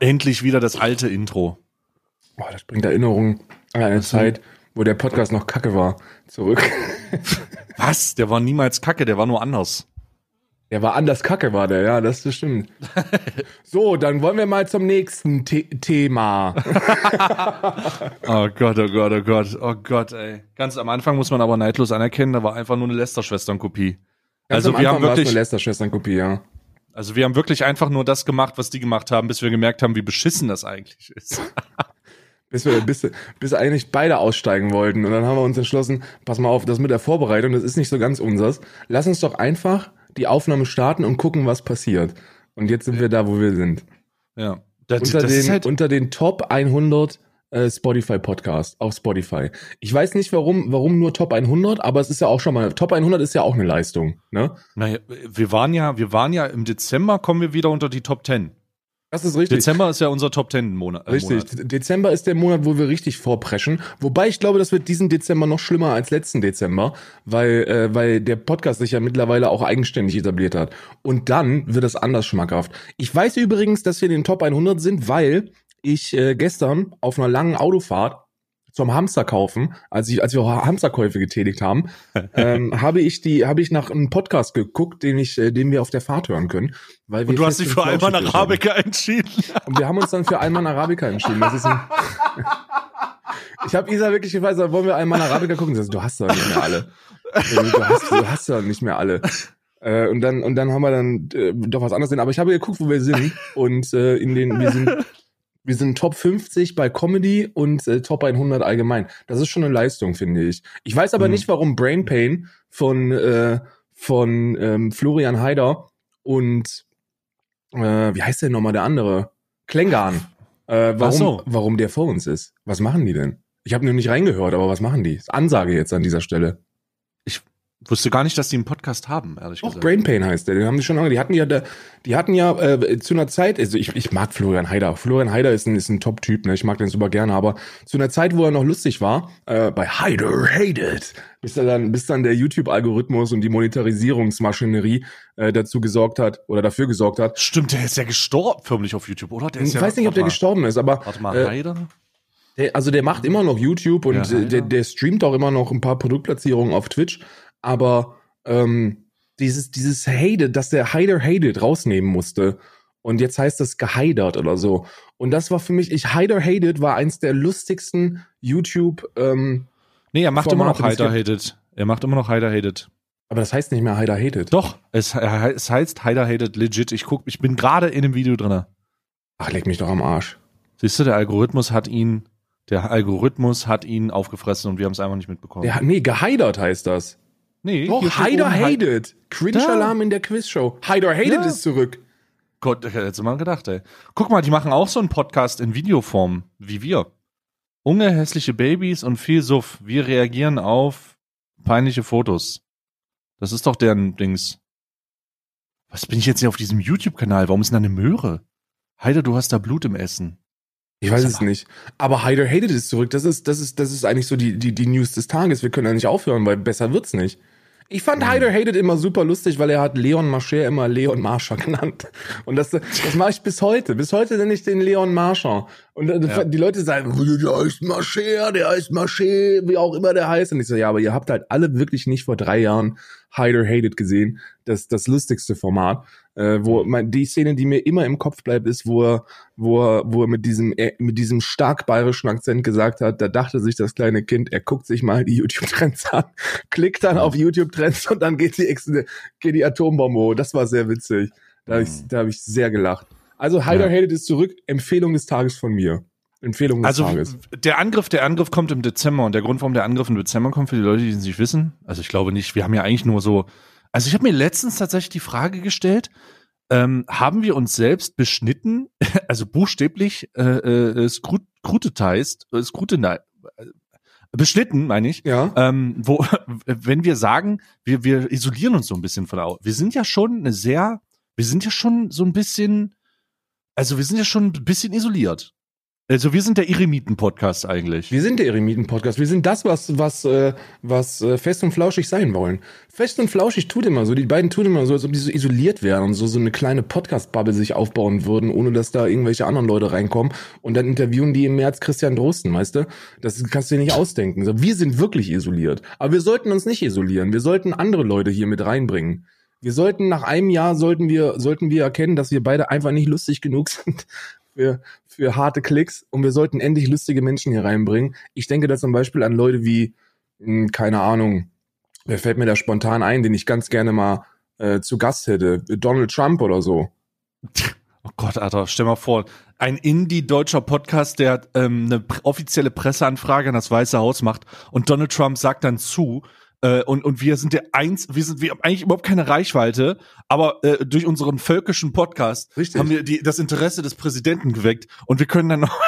endlich wieder das alte Intro. Oh, das bringt Erinnerungen an eine Zeit, wo der Podcast noch kacke war, zurück. Was? Der war niemals kacke, der war nur anders. Der war anders kacke, war der, ja, das stimmt. so, dann wollen wir mal zum nächsten The Thema. oh Gott, oh Gott, oh Gott, oh Gott, ey. Ganz am Anfang muss man aber neidlos anerkennen, da war einfach nur eine Lester-Schwestern-Kopie. Also wir haben wirklich eine Lester-Schwestern-Kopie, ja. Also wir haben wirklich einfach nur das gemacht, was die gemacht haben, bis wir gemerkt haben, wie beschissen das eigentlich ist. bis wir bis, bis eigentlich beide aussteigen wollten und dann haben wir uns entschlossen, pass mal auf, das mit der Vorbereitung, das ist nicht so ganz unsers. Lass uns doch einfach die Aufnahme starten und gucken, was passiert. Und jetzt sind wir da, wo wir sind. Ja. Das, unter, das den, halt unter den Top 100 äh, Spotify Podcast auf Spotify. Ich weiß nicht warum, warum nur Top 100, aber es ist ja auch schon mal Top 100 ist ja auch eine Leistung, ne? Naja, wir waren ja, wir waren ja im Dezember kommen wir wieder unter die Top 10. Das ist richtig. Dezember ist ja unser Top 10 Monat. Äh, richtig. Monat. Dezember ist der Monat, wo wir richtig vorpreschen. Wobei ich glaube, das wird diesen Dezember noch schlimmer als letzten Dezember, weil, äh, weil der Podcast sich ja mittlerweile auch eigenständig etabliert hat. Und dann wird es anders schmackhaft. Ich weiß übrigens, dass wir in den Top 100 sind, weil ich äh, gestern auf einer langen Autofahrt zum Hamster kaufen, als ich als wir Hamsterkäufe getätigt haben, ähm, habe ich die habe ich nach einem Podcast geguckt, den ich äh, den wir auf der Fahrt hören können, weil wir Und du hast dich für Alman Arabica entschieden. Und wir haben uns dann für Alman Arabica entschieden. Das ist ein Ich habe Isa wirklich gefragt, wollen wir Alman Arabica gucken? Sie sagt, du hast doch nicht mehr alle. Du hast du hast doch nicht mehr alle. Äh, und dann und dann haben wir dann äh, doch was anderes sehen. Aber ich habe geguckt, wo wir sind und äh, in den wir sind wir sind Top 50 bei Comedy und äh, Top 100 allgemein. Das ist schon eine Leistung, finde ich. Ich weiß aber mhm. nicht, warum Brain Pain von, äh, von ähm, Florian Haider und äh, wie heißt der nochmal der andere? Klengarn. Äh, warum, so. warum der vor uns ist. Was machen die denn? Ich habe nur nicht reingehört, aber was machen die? Ansage jetzt an dieser Stelle. Wusste gar nicht, dass die einen Podcast haben, ehrlich Auch gesagt. Brain Pain heißt der, den haben die schon lange. Die hatten ja, da, die hatten ja äh, zu einer Zeit, also ich, ich mag Florian Heider. Florian Heider ist ein, ist ein Top-Typ, ne? Ich mag den super gerne, aber zu einer Zeit, wo er noch lustig war, äh, bei Heider Hated, bis dann, bis dann der YouTube-Algorithmus und die Monetarisierungsmaschinerie äh, dazu gesorgt hat oder dafür gesorgt hat. Stimmt, der ist ja gestorben förmlich auf YouTube, oder? Der ist ich ja, weiß nicht, ob der mal, gestorben ist, aber. Warte mal, äh? Der, also der macht immer noch YouTube und ja, der, der streamt auch immer noch ein paar Produktplatzierungen auf Twitch aber ähm, dieses, dieses Hated, dass der Hider Hated rausnehmen musste. Und jetzt heißt das geheidert oder so. Und das war für mich, ich Hider Hated war eins der lustigsten YouTube. Ähm, nee, er macht Formate, immer noch Hider Hated. Er macht immer noch Hider Hated. Aber das heißt nicht mehr Hider Hated. Doch, es, es heißt Hider Hated legit. Ich guck, ich bin gerade in dem Video drin. Ach, leg mich doch am Arsch. Siehst du, der Algorithmus hat ihn, der Algorithmus hat ihn aufgefressen und wir haben es einfach nicht mitbekommen. Hat, nee, geheidert heißt das. Nee, Doch, Hyder Hated. Cringe-Alarm in der Quizshow. Hyder Hated ja. ist zurück. Gott, ich hätte mal gedacht, ey. Guck mal, die machen auch so einen Podcast in Videoform, wie wir. Unge, hässliche Babys und viel Suff. Wir reagieren auf peinliche Fotos. Das ist doch deren Dings. Was bin ich jetzt hier auf diesem YouTube-Kanal? Warum ist denn da eine Möhre? Heider, du hast da Blut im Essen. Ich weiß es nicht. Aber Hyder Hated ist zurück. Das ist, das ist, das ist eigentlich so die, die, die News des Tages. Wir können ja nicht aufhören, weil besser wird's nicht. Ich fand mhm. Hyder Hated immer super lustig, weil er hat Leon Marcher immer Leon Marscher genannt. Und das, das mache ich bis heute. Bis heute nenne ich den Leon Marscher. Und ja. die Leute sagen, der heißt Marcher, der heißt Marcher, wie auch immer der heißt. Und ich so, ja, aber ihr habt halt alle wirklich nicht vor drei Jahren Hyder Hated gesehen. Das, das lustigste Format äh, wo man, die Szene, die mir immer im Kopf bleibt, ist, wo er, wo er, wo er mit diesem, äh, mit diesem stark bayerischen Akzent gesagt hat, da dachte sich das kleine Kind, er guckt sich mal die YouTube-Trends an, klickt dann auf YouTube-Trends und dann geht die, geht die Atombombe hoch. Das war sehr witzig. Da habe ich, mhm. da hab ich sehr gelacht. Also Hyder ja. Hated ist zurück. Empfehlung des Tages von mir. Empfehlung des also, Tages. Der Angriff, der Angriff kommt im Dezember und der Grund, warum der Angriff im Dezember kommt, für die Leute, die es nicht wissen, also ich glaube nicht, wir haben ja eigentlich nur so also ich habe mir letztens tatsächlich die Frage gestellt, ähm, haben wir uns selbst beschnitten, also buchstäblich äh, äh, scrutinized, äh, scrutinized, äh, beschnitten, meine ich, ja. ähm, wo, wenn wir sagen, wir, wir isolieren uns so ein bisschen von der Wir sind ja schon eine sehr, wir sind ja schon so ein bisschen, also wir sind ja schon ein bisschen isoliert. Also wir sind der Eremiten-Podcast eigentlich. Wir sind der Eremiten-Podcast. Wir sind das, was, was, äh, was äh, fest und flauschig sein wollen. Fest und flauschig tut immer so. Die beiden tun immer so, als ob die so isoliert wären und so, so eine kleine Podcast-Bubble sich aufbauen würden, ohne dass da irgendwelche anderen Leute reinkommen. Und dann interviewen die im März Christian Drosten, weißt du? Das kannst du dir nicht ausdenken. Wir sind wirklich isoliert. Aber wir sollten uns nicht isolieren. Wir sollten andere Leute hier mit reinbringen. Wir sollten nach einem Jahr sollten wir sollten wir erkennen, dass wir beide einfach nicht lustig genug sind für für harte Klicks und wir sollten endlich lustige Menschen hier reinbringen. Ich denke da zum Beispiel an Leute wie mh, keine Ahnung, wer fällt mir da spontan ein, den ich ganz gerne mal äh, zu Gast hätte, Donald Trump oder so. Oh Gott, Alter, stell mal vor, ein Indie-deutscher Podcast, der ähm, eine offizielle Presseanfrage an das Weiße Haus macht und Donald Trump sagt dann zu, äh, und, und wir sind der eins, wir sind, wir haben eigentlich überhaupt keine Reichweite, aber äh, durch unseren völkischen Podcast Richtig. haben wir die, das Interesse des Präsidenten geweckt und wir können dann noch,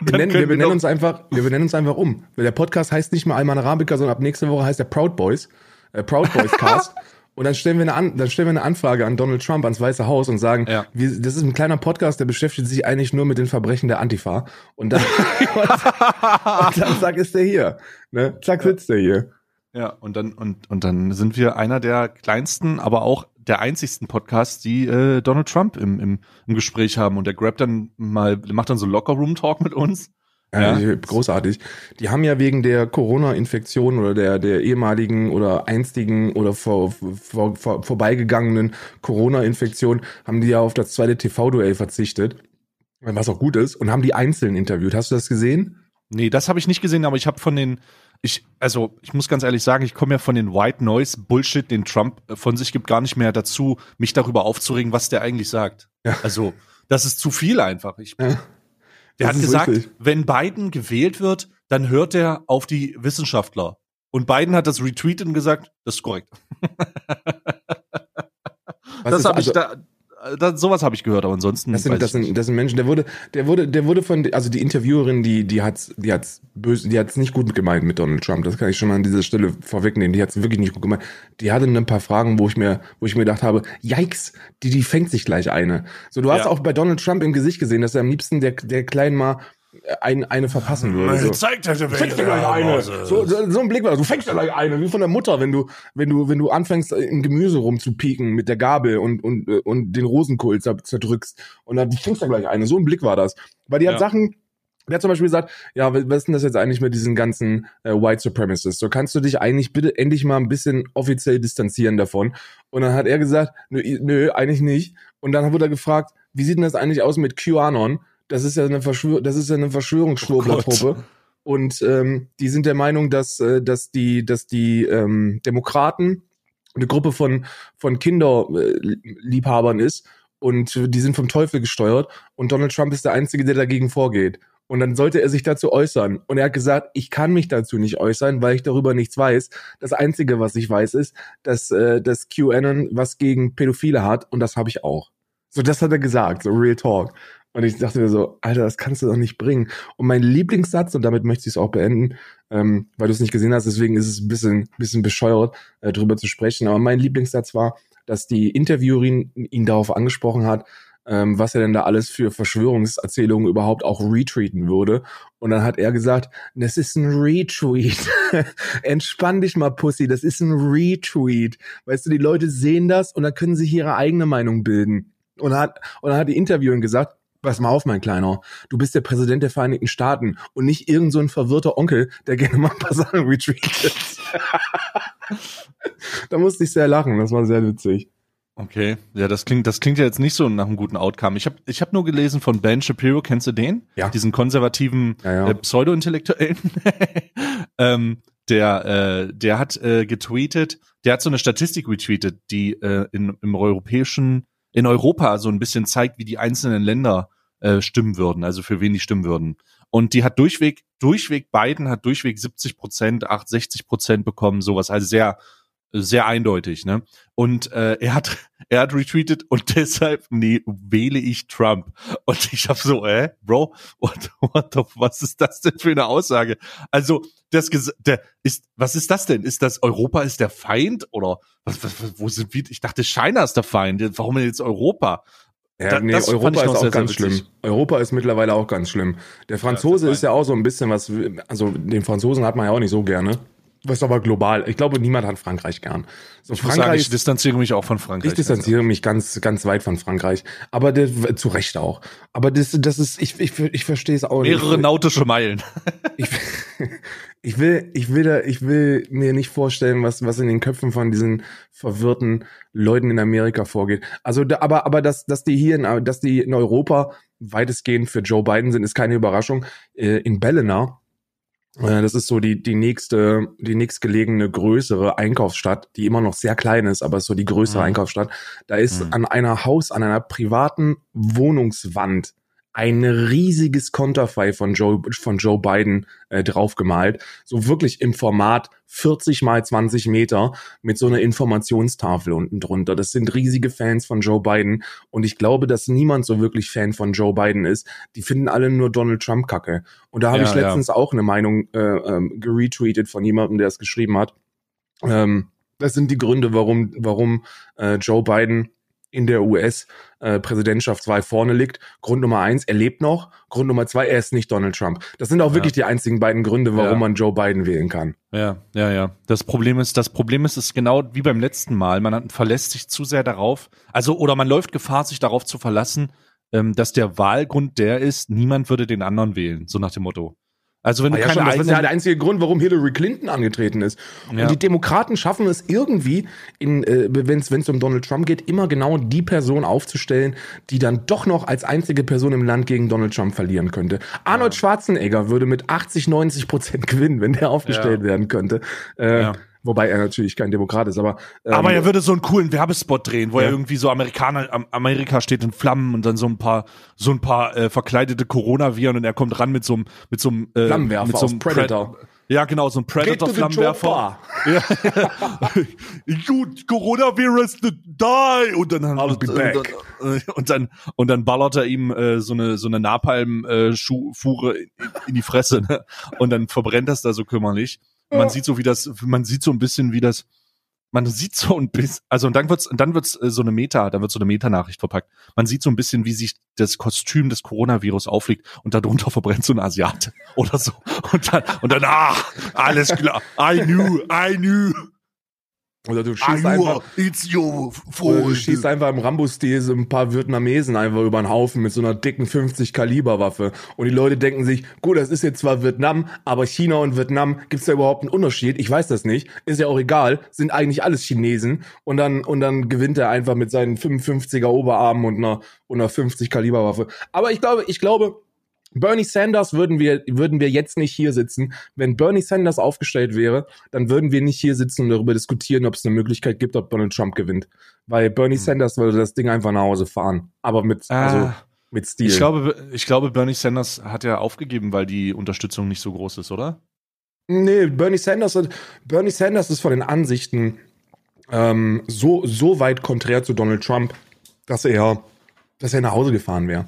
und Wir nennen, wir können benennen uns einfach, wir benennen uns einfach um. Der Podcast heißt nicht mehr Alman Arabica, sondern ab nächste Woche heißt er Proud Boys, äh, Proud Boys Cast. Und dann stellen wir eine an, dann stellen wir eine Anfrage an Donald Trump ans Weiße Haus und sagen, Ja. wir, das ist ein kleiner Podcast, der beschäftigt sich eigentlich nur mit den Verbrechen der Antifa. Und dann, und dann zack ist der hier. Ne? Zack sitzt der hier. Ja, und dann, und, und dann sind wir einer der kleinsten, aber auch der einzigsten Podcasts, die äh, Donald Trump im, im, im Gespräch haben. Und der grabt dann mal, macht dann so Locker-Room-Talk mit uns. Ja. Ja. Großartig. Die haben ja wegen der Corona-Infektion oder der, der ehemaligen oder einstigen oder vor, vor, vor, vorbeigegangenen Corona-Infektion, haben die ja auf das zweite TV-Duell verzichtet. Was auch gut ist. Und haben die einzeln interviewt. Hast du das gesehen? Nee, das habe ich nicht gesehen, aber ich habe von den, ich, also ich muss ganz ehrlich sagen, ich komme ja von den White Noise Bullshit, den Trump äh, von sich gibt, gar nicht mehr dazu, mich darüber aufzuregen, was der eigentlich sagt. Ja. Also, das ist zu viel einfach. Ich, Ja. der das hat gesagt, richtig. wenn Biden gewählt wird, dann hört er auf die Wissenschaftler. Und Biden hat das retweetet und gesagt, das ist korrekt. Das habe ich also- da, da, sowas habe ich gehört, aber ansonsten. Das sind, das sind, das sind Menschen, der wurde, der wurde, der wurde von, also die Interviewerin, die, die hat's, die hat's böse, die hat's nicht gut gemeint mit Donald Trump. Das kann ich schon mal an dieser Stelle vorwegnehmen. Die hat's wirklich nicht gut gemeint. Die hatte ein paar Fragen, wo ich mir, wo ich mir gedacht habe, yikes, die, die fängt sich gleich eine. So, du hast Ja. auch bei Donald Trump im Gesicht gesehen, dass er am liebsten der, der Kleinen mal ein, eine verpassen würde. So. Zeigt halt, Du fängst ja gleich eine. So, so, ein Blick war das. Du fängst ja gleich eine, wie von der Mutter, wenn du, wenn du, wenn du anfängst, im Gemüse rumzupieken mit der Gabel und, und, äh, und den Rosenkohl zer- zerdrückst. Und dann du fängst ja gleich eine. So ein Blick war das. Weil die hat Ja. Sachen, der hat zum Beispiel gesagt, ja, was ist denn das jetzt eigentlich mit diesen ganzen äh, White Supremacists? So kannst du dich eigentlich bitte endlich mal ein bisschen offiziell distanzieren davon. Und dann hat er gesagt, nö, nö eigentlich nicht. Und dann wurde er gefragt, wie sieht denn das eigentlich aus mit QAnon? Das ist ja eine Verschwör das ist ja eine Verschwörungsschwurblertruppe. Und ähm, die sind der Meinung, dass, äh, dass die, dass die ähm, Demokraten eine Gruppe von, von Kinderliebhabern ist und die sind vom Teufel gesteuert und Donald Trump ist der Einzige, der dagegen vorgeht. Und dann sollte er sich dazu äußern. Und er hat gesagt, ich kann mich dazu nicht äußern, weil ich darüber nichts weiß. Das Einzige, was ich weiß, ist, dass, äh, dass QAnon was gegen Pädophile hat und das habe ich auch. So, das hat er gesagt, so Real Talk. Und ich dachte mir so, Alter, das kannst du doch nicht bringen. Und mein Lieblingssatz, und damit möchte ich es auch beenden, ähm, weil du es nicht gesehen hast, deswegen ist es ein bisschen, bisschen bescheuert, äh, drüber zu sprechen. Aber mein Lieblingssatz war, dass die Interviewerin ihn darauf angesprochen hat, ähm, was er denn da alles für Verschwörungserzählungen überhaupt auch retweeten würde. Und dann hat er gesagt, das ist ein Retweet. Entspann dich mal, Pussy, das ist ein Retweet. Weißt du, die Leute sehen das und dann können sich ihre eigene Meinung bilden. Und hat, und dann hat die Interviewerin gesagt, Pass mal auf, mein Kleiner. Du bist der Präsident der Vereinigten Staaten und nicht irgend so ein verwirrter Onkel, der gerne mal ein paar Sachen retweetet. da musste ich sehr lachen. Das war sehr witzig. Okay, ja, das klingt, das klingt ja jetzt nicht so nach einem guten Outcome. Ich habe ich hab nur gelesen von Ben Shapiro, kennst du den? Ja. Diesen konservativen Ja, ja. Äh, Pseudo-Intellektuellen. ähm, der, äh, der hat äh, getweetet, der hat so eine Statistik retweetet, die äh, in, im europäischen, in Europa so ein bisschen zeigt, wie die einzelnen Länder äh, stimmen würden, also für wen die stimmen würden. Und die hat durchweg, durchweg, Biden hat durchweg 70 Prozent, 8, 60 Prozent bekommen, sowas, also sehr, sehr eindeutig, ne? Und äh, er hat er hat retweetet und deshalb nee, wähle ich Trump. Und ich hab so, äh, Bro, what, what the, was ist das denn für eine Aussage? Also, das der ist was ist das denn? Ist das Europa ist der Feind oder was, was wo sind wir? Ich dachte China ist der Feind. Warum denn jetzt Europa? Ja, Da- nee, Europa ist auch sehr, sehr ganz schlimm. Europa ist mittlerweile auch ganz schlimm. Der Franzose Ja, ist ja auch so ein bisschen was, also den Franzosen hat man ja auch nicht so gerne. Was aber global. Ich glaube, niemand hat Frankreich gern. So Ich muss sagen, Frankreich ich distanziere mich auch von Frankreich. Ich distanziere mich ganz, ganz weit von Frankreich. Aber das, zu Recht auch. Aber das, das ist, ich, ich, ich verstehe es auch Mehrere nicht. nautische Meilen. Ich, ich will, ich will da, ich will mir nicht vorstellen, was, was in den Köpfen von diesen verwirrten Leuten in Amerika vorgeht. Also, da, aber, aber dass, dass die hier in, dass die in Europa weitestgehend für Joe Biden sind, ist keine Überraschung. Äh, In Ballina, das ist so die, die nächste, die nächstgelegene größere Einkaufsstadt, die immer noch sehr klein ist, aber ist so die größere Mhm. Einkaufsstadt. Da ist Mhm. an einer Haus, an einer privaten Wohnungswand ein riesiges Konterfei von Joe, von Joe Biden äh, draufgemalt. So wirklich im Format 40 mal 20 Meter mit so einer Informationstafel unten drunter. Das sind riesige Fans von Joe Biden. Und ich glaube, dass niemand so wirklich Fan von Joe Biden ist. Die finden alle nur Donald Trump kacke. Und da habe Ja, ich letztens auch eine Meinung äh, ähm, geretweetet von jemandem, der es geschrieben hat. Ähm, das sind die Gründe, warum, warum äh, Joe Biden in der US-Präsidentschaftswahl vorne liegt. Grund Nummer eins, er lebt noch. Grund Nummer zwei, er ist nicht Donald Trump. Das sind auch Ja. wirklich die einzigen beiden Gründe, warum Ja. man Joe Biden wählen kann. Ja, ja, ja. Das Problem ist, das Problem ist, ist genau wie beim letzten Mal. Man verlässt sich zu sehr darauf, also oder man läuft Gefahr, sich darauf zu verlassen, ähm, dass der Wahlgrund der ist, niemand würde den anderen wählen, so nach dem Motto. Also wenn du Ah, ja, keine schon, das ist ja der einzige Grund, warum Hillary Clinton angetreten ist. Ja. Und die Demokraten schaffen es irgendwie, äh, wenn es um Donald Trump geht, immer genau die Person aufzustellen, die dann doch noch als einzige Person im Land gegen Donald Trump verlieren könnte. Arnold Schwarzenegger würde mit 80, 90 Prozent gewinnen, wenn der aufgestellt Ja. werden könnte. Äh, Ja. Wobei er natürlich kein Demokrat ist, aber ähm, aber er würde so einen coolen Werbespot drehen, wo Ja. er irgendwie so Amerikaner, Am- Amerika steht in Flammen und dann so ein paar, so ein paar äh, verkleidete Coronaviren und er kommt ran mit so einem, mit so einem äh, Flammenwerfer mit so einem Predator. Pred- ja, genau, so ein Predator-Flammenwerfer. Ja. Gut, Coronavirus die und dann I'll be und, back. dann, äh, und dann und dann ballert er ihm äh, so eine so eine Napalm äh, in, in die Fresse ne? und dann verbrennt das da so kümmerlich. Man Ja. sieht so wie das man sieht so ein bisschen wie das man sieht so ein bisschen, also und dann wird's, und dann wird's äh, so eine Meta, da wird so eine Meta-Nachricht verpackt. Man sieht so ein bisschen, wie sich das Kostüm des Coronavirus auflegt und darunter verbrennt so ein Asiate oder so. Und dann, und dann, ah, alles klar. I knew, I knew, Oder du schießt knew, einfach, it's your oder du schießt einfach im Rambo-Stil so ein paar Vietnamesen einfach über den Haufen mit so einer dicken 50 Kaliber Waffe. Und die Leute denken sich, gut, das ist jetzt zwar Vietnam, aber China und Vietnam, gibt's da überhaupt einen Unterschied? Ich weiß das nicht. Ist ja auch egal. Sind eigentlich alles Chinesen. Und dann, und dann gewinnt er einfach mit seinen 55er Oberarmen und einer, und einer 50 Kaliber Waffe. Aber ich glaube, ich glaube, Bernie Sanders würden wir, würden wir jetzt nicht hier sitzen. Wenn Bernie Sanders aufgestellt wäre, dann würden wir nicht hier sitzen und darüber diskutieren, ob es eine Möglichkeit gibt, ob Donald Trump gewinnt. Weil Bernie Hm. Sanders würde das Ding einfach nach Hause fahren. Aber mit, also, Ah, mit Stil. ich glaube, ich glaube, Bernie Sanders hat ja aufgegeben, weil die Unterstützung nicht so groß ist, oder? Nee, Bernie Sanders, hat- Bernie Sanders ist von den Ansichten ähm, so, so weit konträr zu Donald Trump, dass er, dass er nach Hause gefahren wäre.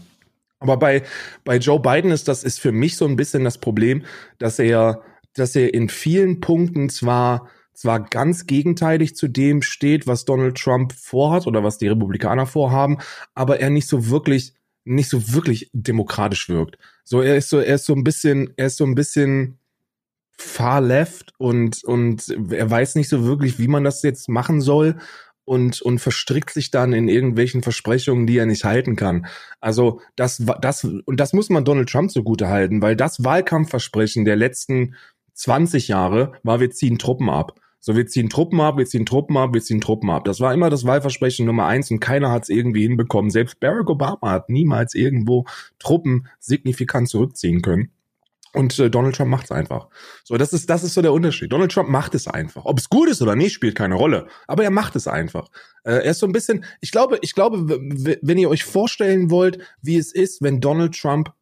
Aber bei, bei Joe Biden ist das ist für mich so ein bisschen das Problem, dass er, dass er in vielen Punkten zwar zwar ganz gegenteilig zu dem steht, was Donald Trump vorhat oder was die Republikaner vorhaben, aber er nicht so wirklich nicht so wirklich demokratisch wirkt. So er ist so er ist so ein bisschen er ist so ein bisschen far left und und er weiß nicht so wirklich, wie man das jetzt machen soll und und verstrickt sich dann in irgendwelchen Versprechungen, die er nicht halten kann. Also das das und das muss man Donald Trump zugute halten, weil das Wahlkampfversprechen der letzten 20 Jahre war, wir ziehen Truppen ab. So, wir ziehen Truppen ab, wir ziehen Truppen ab, wir ziehen Truppen ab. Das war immer das Wahlversprechen Nummer eins und keiner hat es irgendwie hinbekommen. Selbst Barack Obama hat niemals irgendwo Truppen signifikant zurückziehen können. Und äh, Donald Trump macht es einfach. So, das ist, das ist so der Unterschied. Donald Trump macht es einfach. Ob es gut ist oder nicht, spielt keine Rolle. Aber er macht es einfach. Äh, er ist so ein bisschen, ich glaube, ich glaube, wenn ihr euch vorstellen wollt, wie es ist, wenn Donald Trump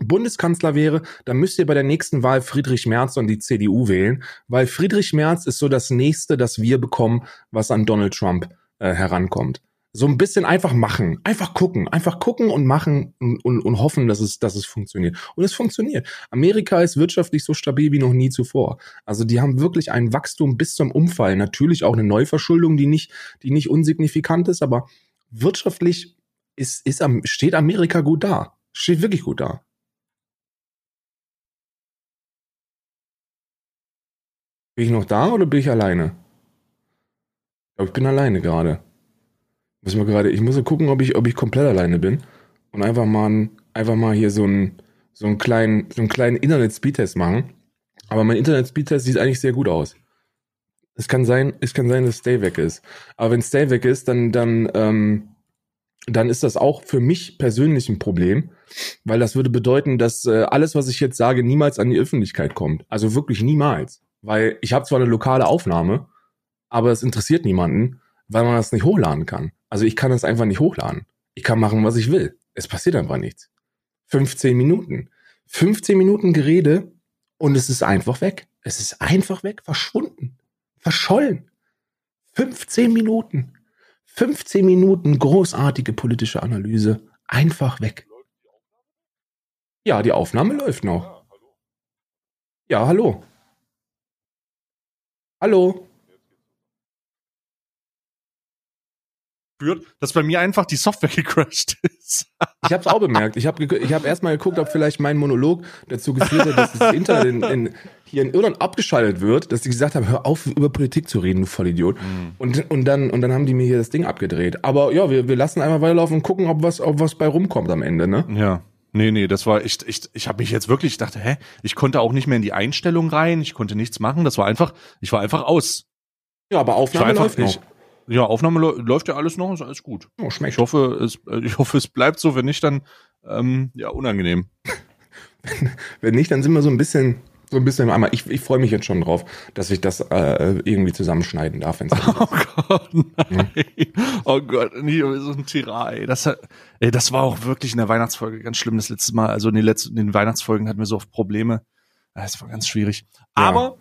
Bundeskanzler wäre, dann müsst ihr bei der nächsten Wahl Friedrich Merz und die CDU wählen, weil Friedrich Merz ist so das nächste, das wir bekommen, was an Donald Trump äh, herankommt. So ein bisschen einfach machen, einfach gucken, einfach gucken und machen und, und, und hoffen, dass es, dass es funktioniert. Und es funktioniert. Amerika ist wirtschaftlich so stabil wie noch nie zuvor. Also die haben wirklich ein Wachstum bis zum Umfall. Natürlich auch eine Neuverschuldung, die nicht, die nicht unsignifikant ist, aber wirtschaftlich ist, ist, steht Amerika gut da. Steht wirklich gut da. Bin ich noch da oder bin ich alleine? Ich glaube, ich bin alleine gerade. Muss mal gerade, ich muss mal gucken, ob ich, ob ich komplett alleine bin. Und einfach mal, ein- einfach mal hier so einen, so einen kleinen, so einen kleinen Internet-Speedtest machen. Aber mein Internet-Speedtest sieht eigentlich sehr gut aus. Es kann sein, es kann sein, dass Stay weg ist. Aber wenn Stay weg ist, dann, dann, ähm, dann ist das auch für mich persönlich ein Problem, weil das würde bedeuten, dass äh, alles, was ich jetzt sage, niemals an die Öffentlichkeit kommt. Also wirklich niemals. Weil ich habe zwar eine lokale Aufnahme, aber es interessiert niemanden, weil man das nicht hochladen kann. Also ich kann das einfach nicht hochladen. Ich kann machen, was ich will. Es passiert einfach nichts. 15 Minuten. 15 Minuten Gerede und es ist einfach weg. Es ist einfach weg, verschwunden, verschollen. 15 Minuten. 15 Minuten großartige politische Analyse. Einfach weg. Ja, die Aufnahme läuft noch. Ja, hallo. Hallo. Spürt, dass bei mir einfach die Software gecrashed ist. Ich habe es auch bemerkt. Ich habe ich hab erstmal geguckt, ob vielleicht mein Monolog dazu geführt hat, dass das Internet in, in, hier in Irland abgeschaltet wird, dass die gesagt haben, hör auf, über Politik zu reden, du Vollidiot. Und, und, dann, und dann haben die mir hier das Ding abgedreht. Aber ja, wir, wir lassen einmal weiterlaufen und gucken, ob was, ob was bei rumkommt am Ende, ne? Ja. Nee, nee, das war echt, ich, ich habe mich jetzt wirklich, ich dachte, hä, ich konnte auch nicht mehr in die Einstellung rein, ich konnte nichts machen, das war einfach, ich war einfach aus. Ja, aber Aufnahme einfach, läuft noch. Ja, Aufnahme läu- läuft ja alles noch, ist alles gut. Oh, schmeckt. Ich hoffe, es, äh, ich hoffe, es bleibt so, wenn nicht, dann, ähm, ja, unangenehm. Wenn nicht, dann sind wir so ein bisschen, so ein bisschen im Eimer. Ich, ich freue mich jetzt schon drauf, dass ich das äh, irgendwie zusammenschneiden darf. Wenn's Oh Gott, nein. Oh Gott, nie so ein Tira, ey. Das, hat, ey, das war auch wirklich in der Weihnachtsfolge ganz schlimm das letzte Mal. Also in den letzten, in den Weihnachtsfolgen hatten wir so oft Probleme. Das war ganz schwierig. Ja. Aber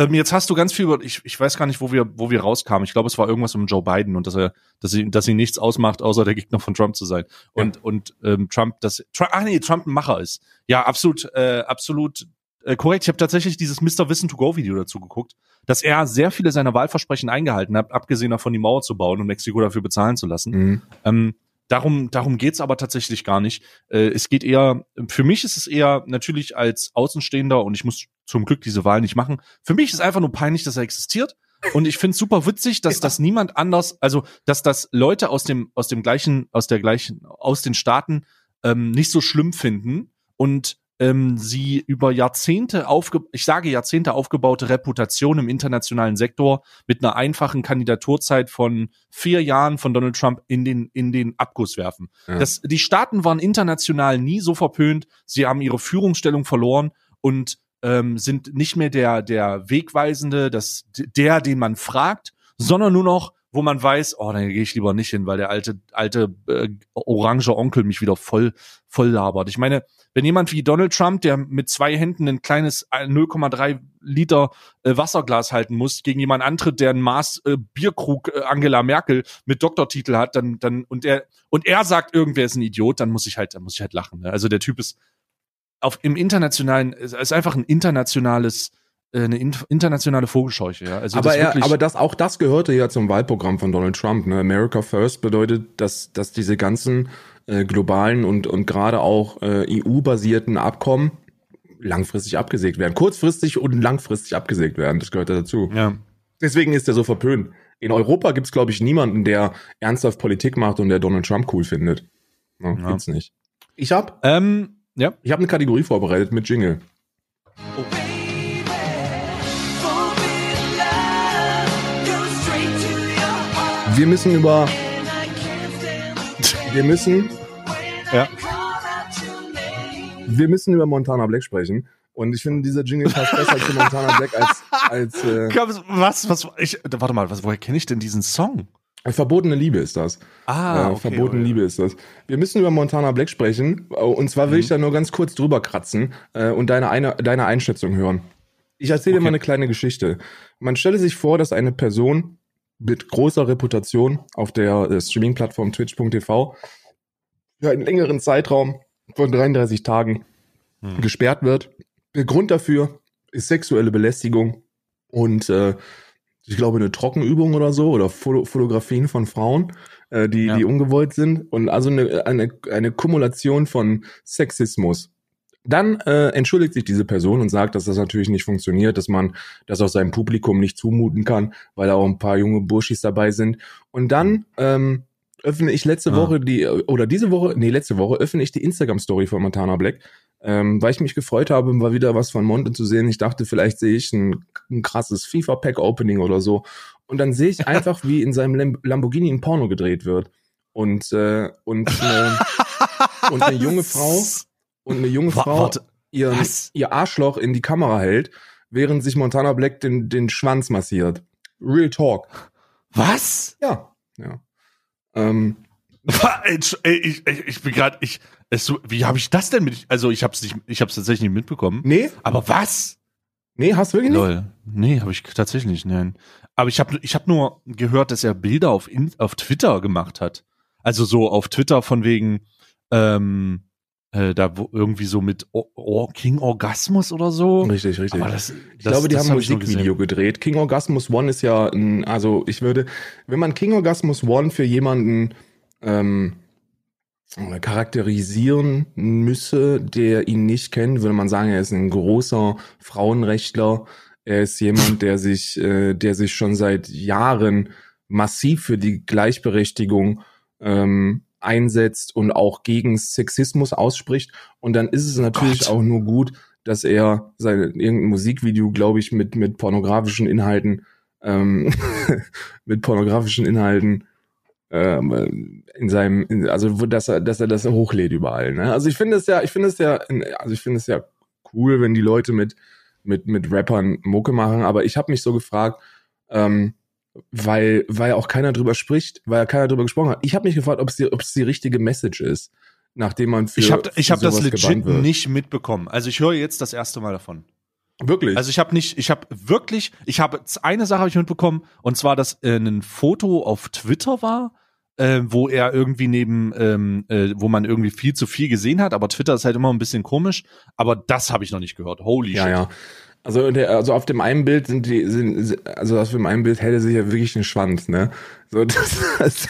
ähm, jetzt hast du ganz viel über, ich, ich weiß gar nicht, wo wir, wo wir rauskamen. Ich glaube, es war irgendwas um Joe Biden und dass er, dass sie, dass sie nichts ausmacht, außer der Gegner von Trump zu sein. Und, und ähm, Trump, das, Trump, ah nee, Trump ein Macher ist. Ja, absolut, äh, absolut äh, korrekt. Ich habe tatsächlich dieses Mr. Wissen to Go Video dazu geguckt, dass er sehr viele seiner Wahlversprechen eingehalten hat, abgesehen davon die Mauer zu bauen und Mexiko dafür bezahlen zu lassen. Mhm. Ähm, darum, darum geht's aber tatsächlich gar nicht. Äh, es geht eher, für mich ist es eher natürlich als Außenstehender und ich muss zum Glück diese Wahl nicht machen. Für mich ist einfach nur peinlich, dass er existiert. Und ich finde super witzig, dass das niemand anders, also dass das Leute aus dem, aus dem gleichen, aus der gleichen, aus den Staaten ähm, nicht so schlimm finden und ähm, sie über Jahrzehnte aufge, ich sage Jahrzehnte aufgebaute Reputation im internationalen Sektor mit einer einfachen Kandidaturzeit von vier Jahren von Donald Trump in den in den Abguss werfen. Ja. Das, die Staaten waren international nie so verpönt. Sie haben ihre Führungsstellung verloren und ähm, sind nicht mehr der der Wegweisende, das der, den man fragt, sondern nur noch wo man weiß, oh, da gehe ich lieber nicht hin, weil der alte alte äh, orange Onkel mich wieder voll voll labert. Ich meine, wenn jemand wie Donald Trump, der mit zwei Händen ein kleines äh, 0,3 Liter äh, Wasserglas halten muss, gegen jemand antritt, der ein Maß äh, Bierkrug äh, Angela Merkel mit Doktortitel hat, dann dann und er und er sagt, irgendwer ist ein Idiot, dann muss ich halt, dann muss ich halt lachen. Ne? Also der Typ ist auf im internationalen, ist ist einfach ein internationales äh, eine in, internationale Vogelscheuche. Ja? Also aber das er, aber das auch das gehörte ja zum Wahlprogramm von Donald Trump. Ne? America First bedeutet, dass dass diese ganzen äh, globalen und und gerade auch äh, EU-basierten Abkommen langfristig abgesägt werden, kurzfristig und langfristig abgesägt werden. Das gehört ja dazu. ja. Deswegen ist er so verpönt. In Europa gibt's glaube ich niemanden, der ernsthaft Politik macht und der Donald Trump cool findet. Ne? Ja. Gibt's nicht. Ich hab Ähm, ja. ich hab eine Kategorie vorbereitet mit Jingle. Wir müssen über wir müssen Ja. wir müssen über Montana Black sprechen. Und ich finde, dieser Jingle passt besser zu Montana Black als, als äh, Was, was, ich, warte mal, was, woher kenne ich denn diesen Song? Verbotene Liebe ist das. Ah, äh, verbotene Liebe ist das. Wir müssen über Montana Black sprechen. äh, Und zwar will Mhm. ich da nur ganz kurz drüber kratzen äh, und deine, eine, deine Einschätzung hören. Ich erzähle dir Okay. mal eine kleine Geschichte. Man stelle sich vor, dass eine Person mit großer Reputation auf der äh, Streaming-Plattform twitch.tv für einen längeren Zeitraum von 33 Tagen Hm. gesperrt wird. Der Grund dafür ist sexuelle Belästigung und äh, ich glaube eine Trockenübung oder so oder Foto Fotografien von Frauen. äh, die, Ja. die ungewollt sind. Und also eine, eine, eine Kumulation von Sexismus. Dann äh, entschuldigt sich diese Person und sagt, dass das natürlich nicht funktioniert, dass man das auch seinem Publikum nicht zumuten kann, weil da auch ein paar junge Burschis dabei sind. Und dann ähm, öffne ich letzte Ah. Woche die, oder diese Woche, nee, letzte Woche öffne ich die Instagram-Story von Montana Black, ähm, weil ich mich gefreut habe, mal wieder was von Monte zu sehen. Ich dachte, vielleicht sehe ich ein, ein krasses FIFA-Pack-Opening oder so. Und dann sehe ich einfach, wie in seinem Lam Lamborghini ein Porno gedreht wird. Und, äh, und, eine, und eine junge Frau und eine junge Frau warte, ihr, was? ihr Arschloch in die Kamera hält, während sich Montana Black den, den Schwanz massiert. Real Talk. Was? Ja. Ja. Ähm, Ich, ich, ich bin gerade, ich, es, so- wie habe ich das denn mit? Also ich habe es nicht, ich habe es tatsächlich nicht mitbekommen. nee, Aber was? nee, hast du wirklich nicht? Lol. Nee, habe ich tatsächlich nicht, nein. Aber ich habe ich hab nur gehört, dass er Bilder auf, auf Twitter gemacht hat. Also so auf Twitter von wegen, ähm, äh, da wo irgendwie so mit o o King Orgasmus oder so. Richtig, richtig. Aber das, ich glaube, die haben ein Musikvideo gedreht. King Orgasmus One ist ja ein, also ich würde, wenn man King Orgasmus One für jemanden ähm, charakterisieren müsse, der ihn nicht kennt, würde man sagen, er ist ein großer Frauenrechtler. Er ist jemand, der sich, äh, der sich schon seit Jahren massiv für die Gleichberechtigung ähm, einsetzt und auch gegen Sexismus ausspricht. Und dann ist es natürlich Gott. auch nur gut, dass er sein irgendein Musikvideo, glaube ich, mit mit pornografischen Inhalten, ähm, mit pornografischen Inhalten ähm, in seinem, in, also wo- dass er, dass er das hochlädt überall. Ne? Also ich finde es ja, ich finde es ja, also ich finde es ja cool, wenn die Leute mit mit mit Rappern Mucke machen. Aber ich habe mich so gefragt, ähm, weil weil auch keiner drüber spricht, weil keiner drüber gesprochen hat. Ich habe mich gefragt, ob es die, ob es die richtige Message ist, nachdem man für Ich habe ich für hab das legit nicht mitbekommen. Also ich höre jetzt das erste Mal davon. Wirklich. Also ich habe nicht, ich habe wirklich, ich habe eine Sache habe ich mitbekommen und zwar, dass äh, ein Foto auf Twitter war, äh, wo er irgendwie neben, ähm, äh, wo man irgendwie viel zu viel gesehen hat, aber Twitter ist halt immer ein bisschen komisch. Aber das habe ich noch nicht gehört. Holy Ja, shit. ja. Also, der, also auf dem einen Bild sind die, sind, also auf dem einen Bild hält er sich ja wirklich einen Schwanz, ne? So, das, das,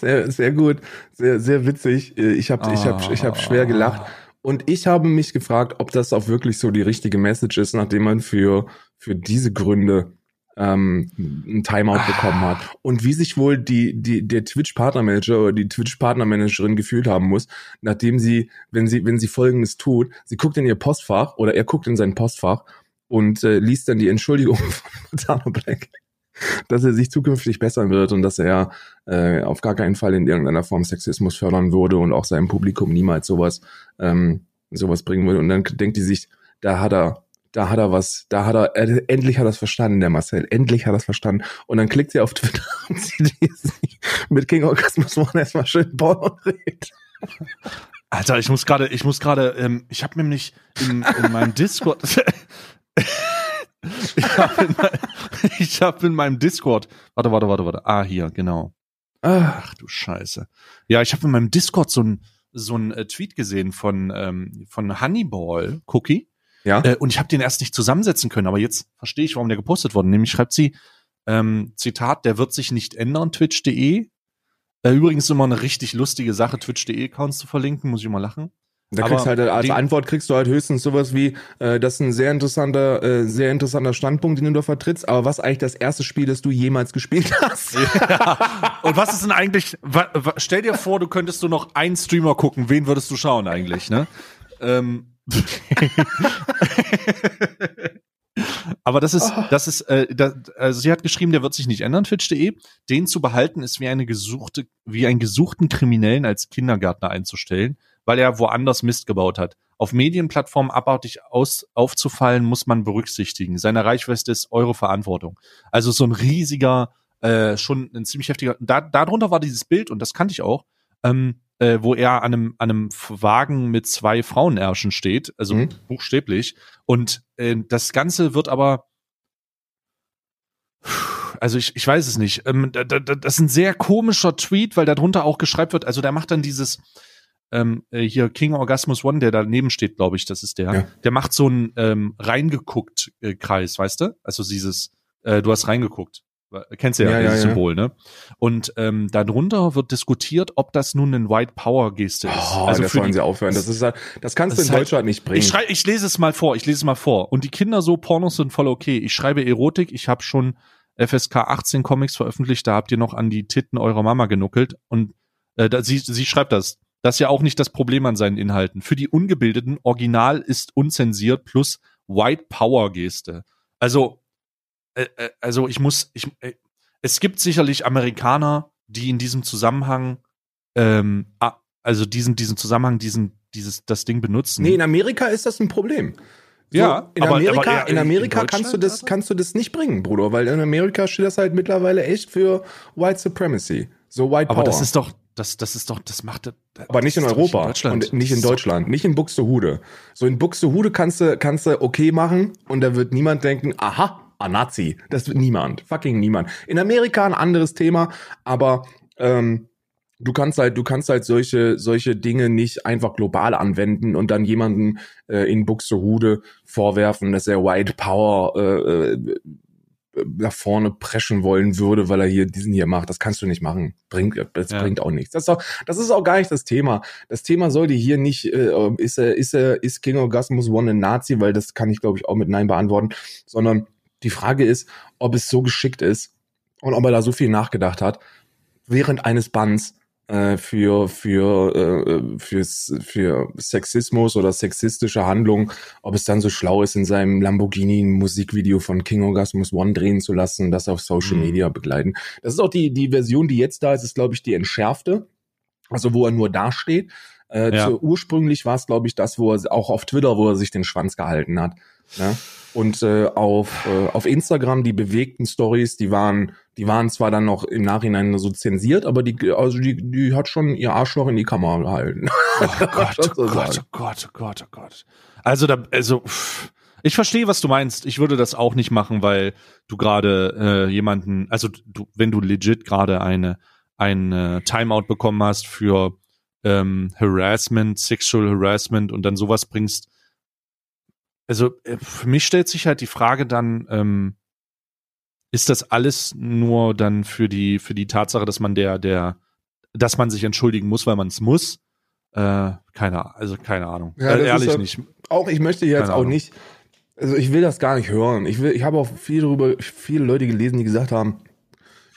sehr, sehr gut, sehr, sehr witzig. Ich habe, ich habe, ich habe schwer gelacht. Und ich habe mich gefragt, ob das auch wirklich so die richtige Message ist, nachdem man für für diese Gründe ähm, ein Timeout bekommen hat. Und wie sich wohl die, die, der Twitch-Partnermanager oder die Twitch-Partnermanagerin gefühlt haben muss, nachdem sie, wenn sie, wenn sie Folgendes tut, sie guckt in ihr Postfach oder er guckt in sein Postfach und äh, liest dann die Entschuldigung von Montana Black, dass er sich zukünftig bessern wird und dass er äh, auf gar keinen Fall in irgendeiner Form Sexismus fördern würde und auch seinem Publikum niemals sowas, ähm, sowas bringen würde. Und dann denkt die sich, da hat er da hat er was, da hat er, äh, endlich hat er es verstanden, der Marcel, endlich hat er es verstanden. Und dann klickt sie auf Twitter und sieht, mit King Orgasmus One erstmal schön Porno dreht. Alter, ich muss gerade, ich muss gerade, ähm, ich habe nämlich in, in meinem Discord, ich habe in, hab in meinem Discord, warte, warte, warte, warte, ah hier, genau. Ach du Scheiße. Ja, ich habe in meinem Discord so ein so ein äh, Tweet gesehen von ähm, von Honeyball Cookie ja, äh, und ich habe den erst nicht zusammensetzen können, aber jetzt verstehe ich, warum der gepostet wurde. Nämlich schreibt sie ähm, Zitat: Der wird sich nicht ändern. Twitch.de. Äh, übrigens immer eine richtig lustige Sache, Twitch.de Accounts zu verlinken, muss ich immer lachen. Da kriegst du halt als die- Antwort kriegst du halt höchstens sowas wie, äh, das ist ein sehr interessanter, äh, sehr interessanter Standpunkt, den du da vertrittst, aber was eigentlich das erste Spiel, das du jemals gespielt hast? Ja. Und was ist denn eigentlich? Stell dir vor, du könntest du noch einen Streamer gucken. Wen würdest du schauen eigentlich? Ne? Ähm. Aber das ist, das ist, äh, da, also sie hat geschrieben, der wird sich nicht ändern, Twitch.de. Den zu behalten ist wie eine gesuchte, wie einen gesuchten Kriminellen als Kindergärtner einzustellen, weil er woanders Mist gebaut hat. Auf Medienplattformen abartig aus, aufzufallen, muss man berücksichtigen. Seine Reichweite ist eure Verantwortung. Also so ein riesiger, äh, schon ein ziemlich heftiger. Da, darunter war dieses Bild und das kannte ich auch, ähm, äh, wo er an einem, an einem Wagen mit zwei Frauenärschen steht, also Mhm. buchstäblich. Und äh, das Ganze wird aber, also ich, ich weiß es nicht. Ähm, da, da, da- das ist ein sehr komischer Tweet, weil darunter auch geschreibt wird, also der macht dann dieses, ähm, äh, hier King Orgasmus One, der daneben steht, glaube ich, das ist der. Ja. Der macht so einen ähm, reingeguckt äh, Kreis, weißt du? Also dieses, äh, du hast reingeguckt. Kennst du ja, Ja, dieses ja. Symbol, ne? Und ähm, darunter wird diskutiert, ob das nun ein White Power Geste ist. Oh, also das sollen die, sie aufhören. Das ist das kannst Das du in halt- Deutschland nicht bringen. ich, schrei, ich lese es mal vor, ich lese es mal vor. Und die Kinder so, Pornos sind voll okay. Ich schreibe Erotik, ich habe schon FSK 18 Comics veröffentlicht, da habt ihr noch an die Titten eurer Mama genuckelt. Und äh, da, sie, sie schreibt das. Das ist ja auch nicht das Problem an seinen Inhalten. Für die Ungebildeten, Original ist unzensiert plus White Power Geste. Also, äh, äh, also ich muss, ich, äh, es gibt sicherlich Amerikaner, die in diesem Zusammenhang, ähm, also diesen, diesen Zusammenhang, diesen, dieses, das Ding benutzen. Nee, in Amerika ist das ein Problem. So, Ja, in aber- Amerika, aber eher in in Amerika kannst du das, Alter? kannst du das nicht bringen, Bruder, weil in Amerika steht das halt mittlerweile echt für White Supremacy. So White Aber Power. das ist doch, das, das ist doch, das macht. Das aber nicht in Europa Deutschland. und nicht in Deutschland, nicht in Buxtehude. So in Buxtehude kannst du, kannst du okay machen und da wird niemand denken, aha, ein Nazi. Das wird niemand, fucking niemand. In Amerika ein anderes Thema, aber ähm, du kannst halt, du kannst halt solche, solche Dinge nicht einfach global anwenden und dann jemanden äh, in Buxtehude vorwerfen, dass er White Power äh, äh, nach vorne preschen wollen würde, weil er hier diesen hier macht. Das kannst du nicht machen. Bringt, das Ja. bringt auch nichts. Das ist, auch, das ist auch gar nicht das Thema. Das Thema sollte hier nicht, äh, ist er, ist er, ist King Orgasmus One ein Nazi, weil das kann ich, glaube ich, auch mit Nein beantworten, sondern die Frage ist, ob es so geschickt ist und ob er da so viel nachgedacht hat, während eines Bands äh, für für äh, fürs, für Sexismus oder sexistische Handlungen, ob es dann so schlau ist, in seinem Lamborghini ein Musikvideo von King Orgasmus One drehen zu lassen, das auf Social Mhm. Media begleiten. Das ist auch die die Version, die jetzt da ist, ist glaube ich die entschärfte, also wo er nur dasteht. Äh, Ja. zu, ursprünglich war es, glaube ich, das, wo er auch auf Twitter, wo er sich den Schwanz gehalten hat. Ne? Und äh, auf, äh, auf Instagram die bewegten Stories, die waren, die waren zwar dann noch im Nachhinein so zensiert, aber die, also die, die hat schon ihr Arschloch in die Kamera gehalten. Oh Gott, oh Gott, oh Gott, oh Gott, oh Gott. Also da, also pff, ich verstehe, was du meinst. Ich würde das auch nicht machen, weil du gerade äh, jemanden, also du, wenn du legit gerade eine ein Timeout bekommen hast für ähm, Harassment, Sexual Harassment und dann sowas bringst. Also äh, für mich stellt sich halt die Frage dann, ähm, ist das alles nur dann für die für die Tatsache, dass man der der dass man sich entschuldigen muss, weil man es muss? Äh, keine, also keine Ahnung. Ja, äh, ehrlich ja- nicht. Auch ich möchte jetzt Keine auch Ahnung. nicht, also ich will das gar nicht hören. Ich will, ich habe auch viel darüber, viele Leute gelesen, die gesagt haben,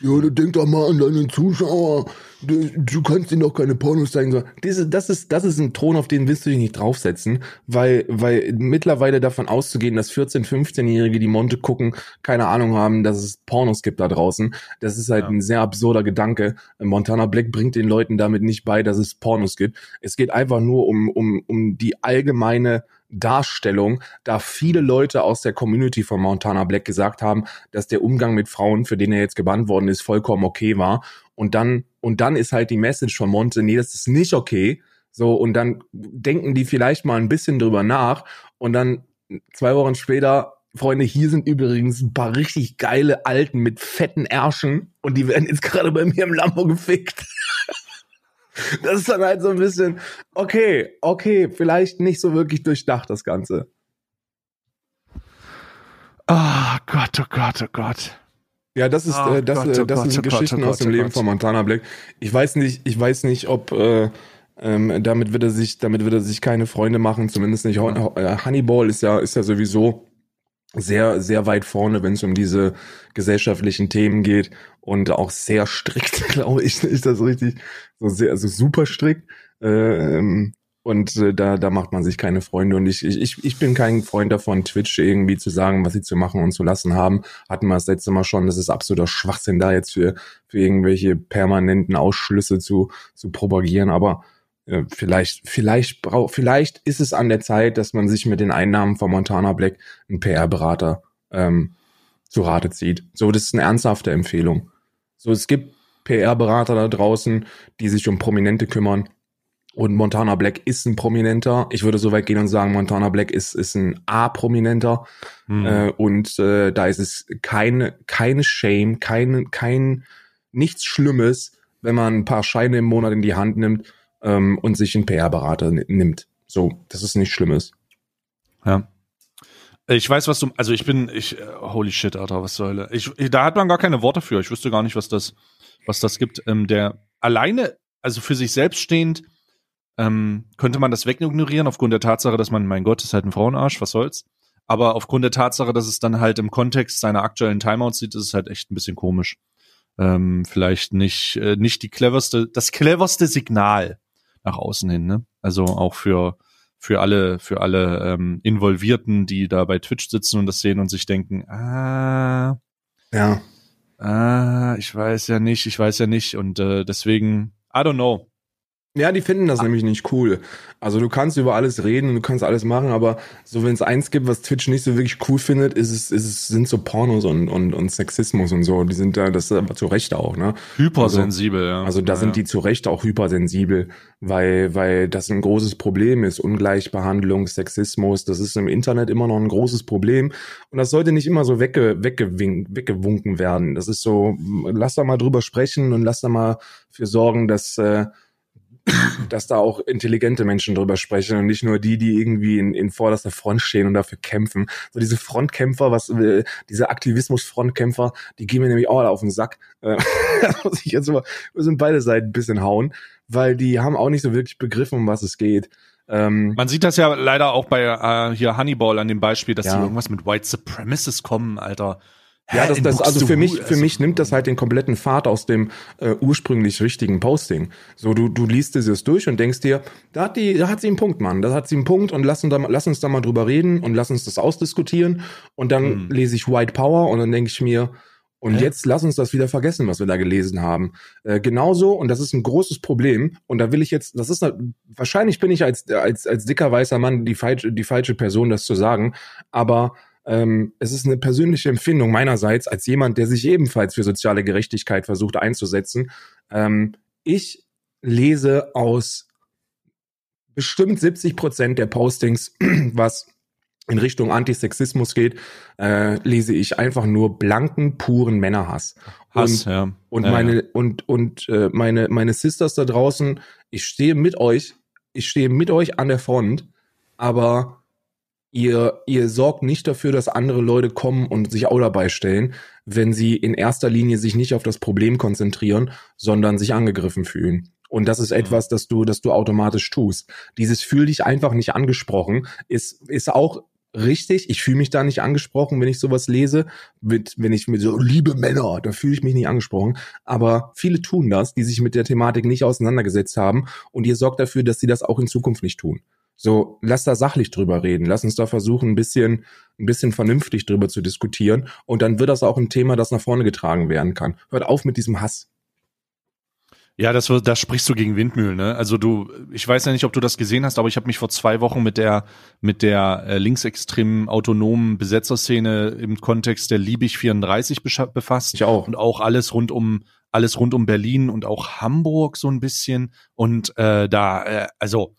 ja, du denk doch mal an deinen Zuschauer, du, du kannst ihnen doch keine Pornos zeigen. Diese, das ist, das ist ein Thron, auf den willst du dich nicht draufsetzen, weil, weil mittlerweile davon auszugehen, dass 14-, 15-Jährige, die Monte gucken, keine Ahnung haben, dass es Pornos gibt da draußen. Das ist halt Ja. ein sehr absurder Gedanke. Montana Black bringt den Leuten damit nicht bei, dass es Pornos gibt. Es geht einfach nur um, um, um die allgemeine Darstellung, da viele Leute aus der Community von Montana Black gesagt haben, dass der Umgang mit Frauen, für den er jetzt gebannt worden ist, vollkommen okay war. Und dann, und dann ist halt die Message von Monte, nee, das ist nicht okay. So, und dann denken die vielleicht mal ein bisschen drüber nach und dann zwei Wochen später, Freunde, hier sind übrigens ein paar richtig geile Alten mit fetten Ärschen und die werden jetzt gerade bei mir im Lambo gefickt. Das ist dann halt so ein bisschen, okay, okay, vielleicht nicht so wirklich durchdacht, das Ganze. Ah Gott, oh Gott, oh Gott. Ja, das ist, Oh äh, das, Gott, äh, oh das Gott, sind oh Gott, Geschichten oh aus dem Gott, oh Leben Gott. von Montana Black. Ich weiß nicht, ich weiß nicht, ob äh, ähm, damit wird er sich, damit wird er sich keine Freunde machen, zumindest nicht. Äh, Honeyball ist ja, ist ja sowieso sehr, sehr weit vorne, wenn es um diese gesellschaftlichen Themen geht und auch sehr strikt, glaube ich, ist das richtig, so sehr, also super strikt. Äh, ähm, und äh, da, da macht man sich keine Freunde. Und ich, ich, ich bin kein Freund davon, Twitch irgendwie zu sagen, was sie zu machen und zu lassen haben. Hatten wir das letzte Mal schon. Das ist absoluter Schwachsinn, da jetzt für, für irgendwelche permanenten Ausschlüsse zu, zu propagieren. Aber vielleicht, vielleicht brau, vielleicht ist es an der Zeit, dass man sich mit den Einnahmen von Montana Black einen PR-Berater ähm, zu Rate zieht. So, das ist eine ernsthafte Empfehlung. So, es gibt PR-Berater da draußen, die sich um Prominente kümmern. Und Montana Black ist ein Prominenter. Ich würde so weit gehen und sagen, Montana Black ist, ist ein A-Prominenter. Hm. Äh, und äh, da ist es keine, keine Shame, kein, kein, nichts Schlimmes, wenn man ein paar Scheine im Monat in die Hand nimmt ähm, und sich einen PR-Berater nimmt. So, das ist nichts Schlimmes. Ja. Ich weiß, was du, also ich bin, ich, äh, holy shit, Alter, was soll Hölle. Ich, da hat man gar keine Worte für. Ich wüsste gar nicht, was das, was das gibt. Ähm, der alleine, also für sich selbst stehend, ähm, könnte man das wegignorieren aufgrund der Tatsache, dass man, mein Gott, ist halt ein Frauenarsch, was soll's. Aber aufgrund der Tatsache, dass es dann halt im Kontext seiner aktuellen Timeouts sieht, ist es halt echt ein bisschen komisch. Ähm, vielleicht nicht, äh, nicht die cleverste, das cleverste Signal nach außen hin, ne? Also auch für, für alle, für alle ähm, Involvierten, die da bei Twitch sitzen und das sehen und sich denken, ah, Ja. ah, ich weiß ja nicht, ich weiß ja nicht. Und äh, deswegen, I don't know. Ja, die finden das nämlich nicht cool. Also du kannst über alles reden und du kannst alles machen, aber so wenn es eins gibt, was Twitch nicht so wirklich cool findet, ist es, ist es sind so Pornos und, und, und Sexismus und so. Die sind da, das ist aber zu Recht auch, ne? Hypersensibel, ja. Also da ja, sind die zu Recht auch hypersensibel, weil, weil das ein großes Problem ist. Ungleichbehandlung, Sexismus, das ist im Internet immer noch ein großes Problem. Und das sollte nicht immer so wegge, weggewink, weggewunken werden. Das ist so, lass da mal drüber sprechen und lass da mal für sorgen, dass, äh, dass da auch intelligente Menschen drüber sprechen und nicht nur die, die irgendwie in, in vorderster Front stehen und dafür kämpfen. So diese Frontkämpfer, was äh, diese Aktivismus-Frontkämpfer, die gehen mir nämlich auch alle auf den Sack. Äh, da muss ich jetzt mal, müssen beide Seiten ein bisschen hauen, weil die haben auch nicht so wirklich begriffen, um was es geht. Ähm, Man sieht das ja leider auch bei äh, hier Honeyball an dem Beispiel, dass Ja. die irgendwas mit White Supremacists kommen, Alter. Ja, das, das, also für mich, für also- mich nimmt das halt den kompletten Pfad aus dem äh, ursprünglich richtigen Posting. So, du, du liest dieses durch und denkst dir, da hat die, da hat sie einen Punkt, Mann, da hat sie einen Punkt und lass uns da, mal- lass uns da mal drüber reden und lass uns das ausdiskutieren. Und dann Hm. lese ich White Power und dann denke ich mir, und Hä? jetzt lass uns das wieder vergessen, was wir da gelesen haben. Äh, genauso, und das ist ein großes Problem, und da will ich jetzt, das ist, eine- wahrscheinlich bin ich als, als, als dicker weißer Mann die falsche, die falsche Person, das zu sagen, aber ähm, es ist eine persönliche Empfindung meinerseits als jemand, der sich ebenfalls für soziale Gerechtigkeit versucht einzusetzen. Ähm, ich lese aus bestimmt 70 Prozent der Postings, was in Richtung Antisexismus geht, äh, lese ich einfach nur blanken, puren Männerhass. Hass, und, ja. und ja, meine ja. und und äh, meine meine Sisters da draußen, ich stehe mit euch, ich stehe mit euch an der Front, aber ihr ihr sorgt nicht dafür, dass andere Leute kommen und sich auch dabei stellen, wenn sie in erster Linie sich nicht auf das Problem konzentrieren, sondern sich angegriffen fühlen. Und das ist etwas, das du, das du automatisch tust. Dieses fühl dich einfach nicht angesprochen ist, ist auch richtig. Ich fühle mich da nicht angesprochen, wenn ich sowas lese. Mit, wenn ich mit so, liebe Männer, da fühle ich mich nicht angesprochen. Aber viele tun das, die sich mit der Thematik nicht auseinandergesetzt haben. Und ihr sorgt dafür, dass sie das auch in Zukunft nicht tun. So, lass da sachlich drüber reden. Lass uns da versuchen, ein bisschen, ein bisschen vernünftig drüber zu diskutieren. Und dann wird das auch ein Thema, das nach vorne getragen werden kann. Hört auf mit diesem Hass. Ja, das, wird- da sprichst du gegen Windmühlen, ne? Also du, ich weiß ja nicht, ob du das gesehen hast, aber ich habe mich vor zwei Wochen mit der mit der äh, linksextremen autonomen Besetzerszene im Kontext der Liebig 34 bescha- befasst Ich auch. und auch alles rund um alles rund um Berlin und auch Hamburg so ein bisschen und äh, da äh, also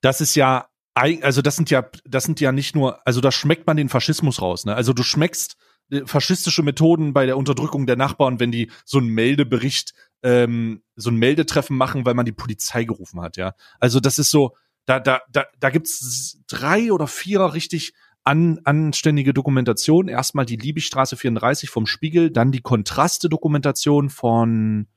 das ist ja also das sind ja das sind ja nicht nur also da schmeckt man den Faschismus raus, ne? Also du schmeckst äh, faschistische Methoden bei der Unterdrückung der Nachbarn, wenn die so einen Meldebericht ähm, so ein Meldetreffen machen, weil man die Polizei gerufen hat, ja. Also das ist so, da, da, da, da gibt's drei oder vier richtig an, anständige Dokumentationen. Erstmal die Liebigstraße 34 vom Spiegel, dann die Kontraste-Dokumentation von,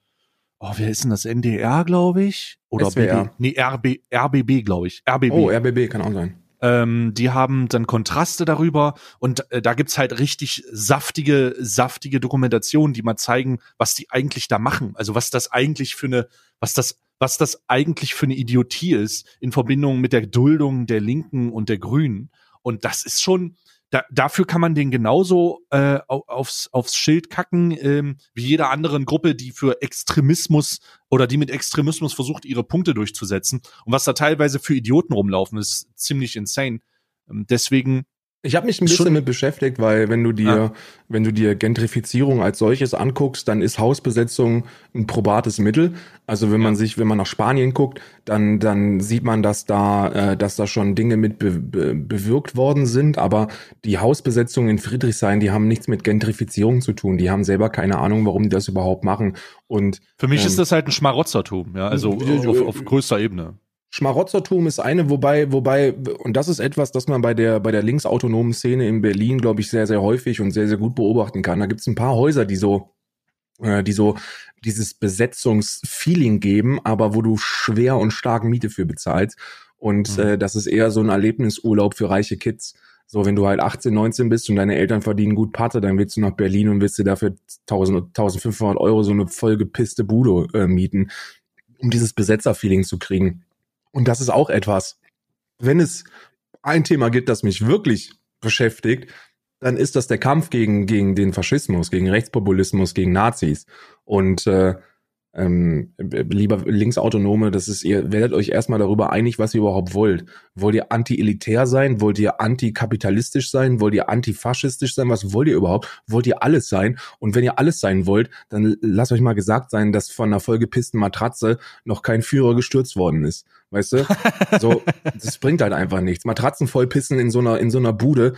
oh, wer ist denn das? NDR, glaube ich? Oder SWR. BB, nee, RB, RBB, glaube ich. RBB. Oh, RBB kann auch sein. Ähm, die haben dann Kontraste darüber und äh, da gibt's halt richtig saftige, saftige Dokumentationen, die mal zeigen, was die eigentlich da machen. Also was das eigentlich für eine, was das, was das eigentlich für eine Idiotie ist in Verbindung mit der Duldung der Linken und der Grünen. Und das ist schon, da, dafür kann man den genauso äh, au- aufs, aufs Schild kacken, ähm, wie jeder anderen Gruppe, die für Extremismus oder die mit Extremismus versucht, ihre Punkte durchzusetzen. Und was da teilweise für Idioten rumlaufen, ist ziemlich insane. Ähm, Deswegen, Ich habe mich ein bisschen schon- mit beschäftigt, weil wenn du dir, Ah. wenn du dir Gentrifizierung als solches anguckst, dann ist Hausbesetzung ein probates Mittel. Also wenn man sich, wenn man nach Spanien guckt, dann dann sieht man, dass da, äh, dass da schon Dinge mit be, be, bewirkt worden sind. Aber die Hausbesetzungen in Friedrichshain, die haben nichts mit Gentrifizierung zu tun. Die haben selber keine Ahnung, warum die das überhaupt machen. Und für mich Ähm, ist das halt ein Schmarotzertum, ja, also auf, auf größter Ebene. Schmarotzertum ist eine, wobei, wobei, und das ist etwas, das man bei der, bei der linksautonomen Szene in Berlin, glaube ich, sehr, sehr häufig und sehr, sehr gut beobachten kann. Da gibt es ein paar Häuser, die so, äh, die so dieses Besetzungsfeeling geben, aber wo du schwer und stark Miete für bezahlst. Und mhm. äh, das ist eher so ein Erlebnisurlaub für reiche Kids. So, wenn du halt 18, 19 bist und deine Eltern verdienen gut Patte, dann willst du nach Berlin und willst dir dafür 1000, 1500 Euro so eine vollgepisste Bude äh, mieten, um dieses Besetzerfeeling zu kriegen. Und das ist auch etwas, wenn es ein Thema gibt, das mich wirklich beschäftigt, dann ist das der Kampf gegen, gegen den Faschismus, gegen Rechtspopulismus, gegen Nazis. Und äh, ähm, lieber Linksautonome, das ist, ihr werdet euch erstmal darüber einig, was ihr überhaupt wollt. Wollt ihr anti-elitär sein? Wollt ihr antikapitalistisch sein? Wollt ihr antifaschistisch sein? Was wollt ihr überhaupt? Wollt ihr alles sein? Und wenn ihr alles sein wollt, dann lasst euch mal gesagt sein, dass von einer vollgepissten Matratze noch kein Führer gestürzt worden ist. Weißt du? So, das bringt halt einfach nichts. Matratzen vollpissen in so einer, in so einer Bude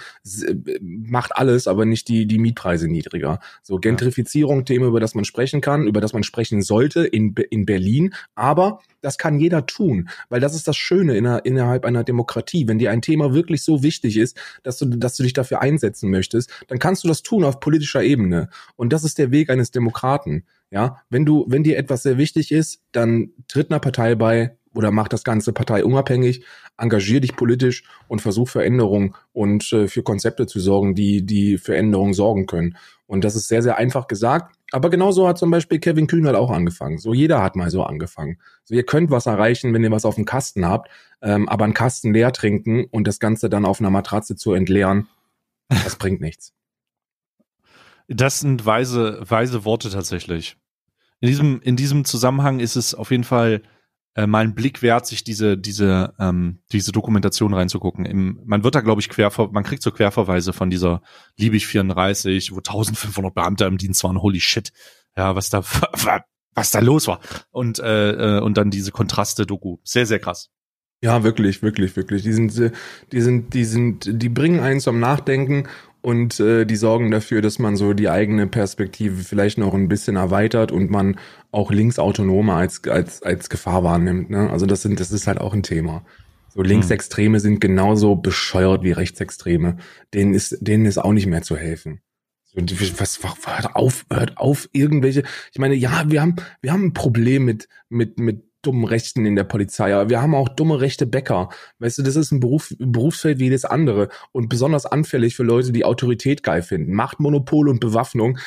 macht alles, aber nicht die, die Mietpreise niedriger. So, Gentrifizierung, Thema, über das man sprechen kann, über das man sprechen sollte in, in Berlin. Aber das kann jeder tun, weil das ist das Schöne in einer, innerhalb einer Demokratie. Wenn dir ein Thema wirklich so wichtig ist, dass du, dass du dich dafür einsetzen möchtest, dann kannst du das tun auf politischer Ebene. Und das ist der Weg eines Demokraten. Ja, wenn du, wenn dir etwas sehr wichtig ist, dann tritt einer Partei bei, oder mach das Ganze parteiunabhängig, engagier dich politisch und versuch Veränderungen und äh, für Konzepte zu sorgen, die, die für Änderungen sorgen können. Und das ist sehr, sehr einfach gesagt. Aber genauso hat zum Beispiel Kevin Kühn halt auch angefangen. So jeder hat mal so angefangen. So ihr könnt was erreichen, wenn ihr was auf dem Kasten habt, ähm, aber einen Kasten leer trinken und das Ganze dann auf einer Matratze zu entleeren, das bringt nichts. Das sind weise, weise Worte tatsächlich. In diesem, in diesem Zusammenhang ist es auf jeden Fall äh, mal ein Blick wert, sich diese, diese, ähm, diese Dokumentation reinzugucken. Im, man wird da, glaube ich, quer, man kriegt so Querverweise von dieser Liebig 34, wo 1500 Beamte im Dienst waren, holy shit. Ja, was da, was da los war. Und, äh, äh, und dann diese Kontraste-Doku. Sehr, sehr krass. Ja, wirklich, wirklich, wirklich. Die sind, die sind, die sind, die bringen einen zum Nachdenken und äh, die sorgen dafür, dass man so die eigene Perspektive vielleicht noch ein bisschen erweitert und man auch Linksautonome als als als Gefahr wahrnimmt. Ne? Also das sind das ist halt auch ein Thema. So Linksextreme hm. sind genauso bescheuert wie Rechtsextreme. Denen ist denen ist auch nicht mehr zu helfen. So, was, was hört auf, hört auf irgendwelche. Ich meine, ja, wir haben wir haben ein Problem mit mit mit dummen Rechten in der Polizei, aber wir haben auch dumme rechte Bäcker. Weißt du, das ist ein Beruf, Berufsfeld wie das andere und besonders anfällig für Leute, die Autorität geil finden. Machtmonopol und Bewaffnung.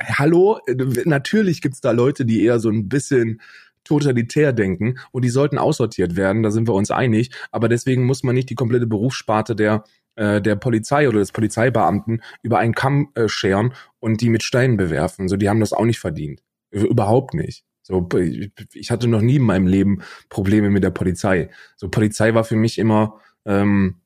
Hallo, natürlich gibt's da Leute, die eher so ein bisschen totalitär denken und die sollten aussortiert werden, da sind wir uns einig, aber deswegen muss man nicht die komplette Berufssparte der äh, der Polizei oder des Polizeibeamten über einen Kamm äh, scheren und die mit Steinen bewerfen. So, die haben das auch nicht verdient. Überhaupt nicht. So, ich hatte noch nie in meinem Leben Probleme mit der Polizei. So, Polizei war für mich immer, ähm,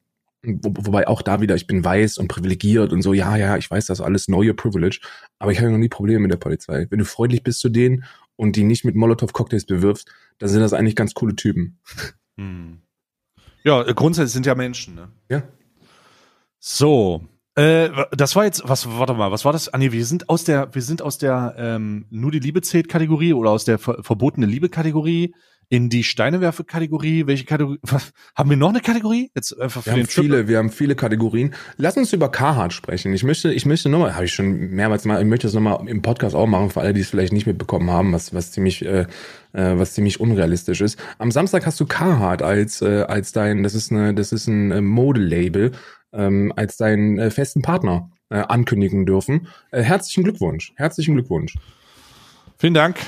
wo, wobei auch da wieder, ich bin weiß und privilegiert und so, ja, ja, ich weiß das alles, neue Privilege, aber ich hatte noch nie Probleme mit der Polizei. Wenn du freundlich bist zu denen und die nicht mit Molotow-Cocktails bewirfst, dann sind das eigentlich ganz coole Typen. Hm. Ja, grundsätzlich sind ja Menschen, ne? Ja. So, äh, das war jetzt, was, warte mal, was war das? Ah nee, wir sind aus der, wir sind aus der ähm, nur die Liebe zählt Kategorie oder aus der ver verbotene Liebe Kategorie in die Steinewerfe-Kategorie. Welche Kategorie? Was, haben wir noch eine Kategorie? Jetzt einfach für wir den haben viele, wir haben viele Kategorien. Lass uns über Carhartt sprechen. Ich möchte, ich möchte nochmal, habe ich schon mehrmals mal, ich möchte das nochmal im Podcast auch machen, für alle, die es vielleicht nicht mitbekommen haben, was, was ziemlich, äh, äh, was ziemlich unrealistisch ist. Am Samstag hast du Carhartt als, äh, als dein, das ist eine, das ist ein äh, Modelabel ähm, als deinen äh, festen Partner äh, ankündigen dürfen. Äh, herzlichen Glückwunsch. Herzlichen Glückwunsch. Vielen Dank.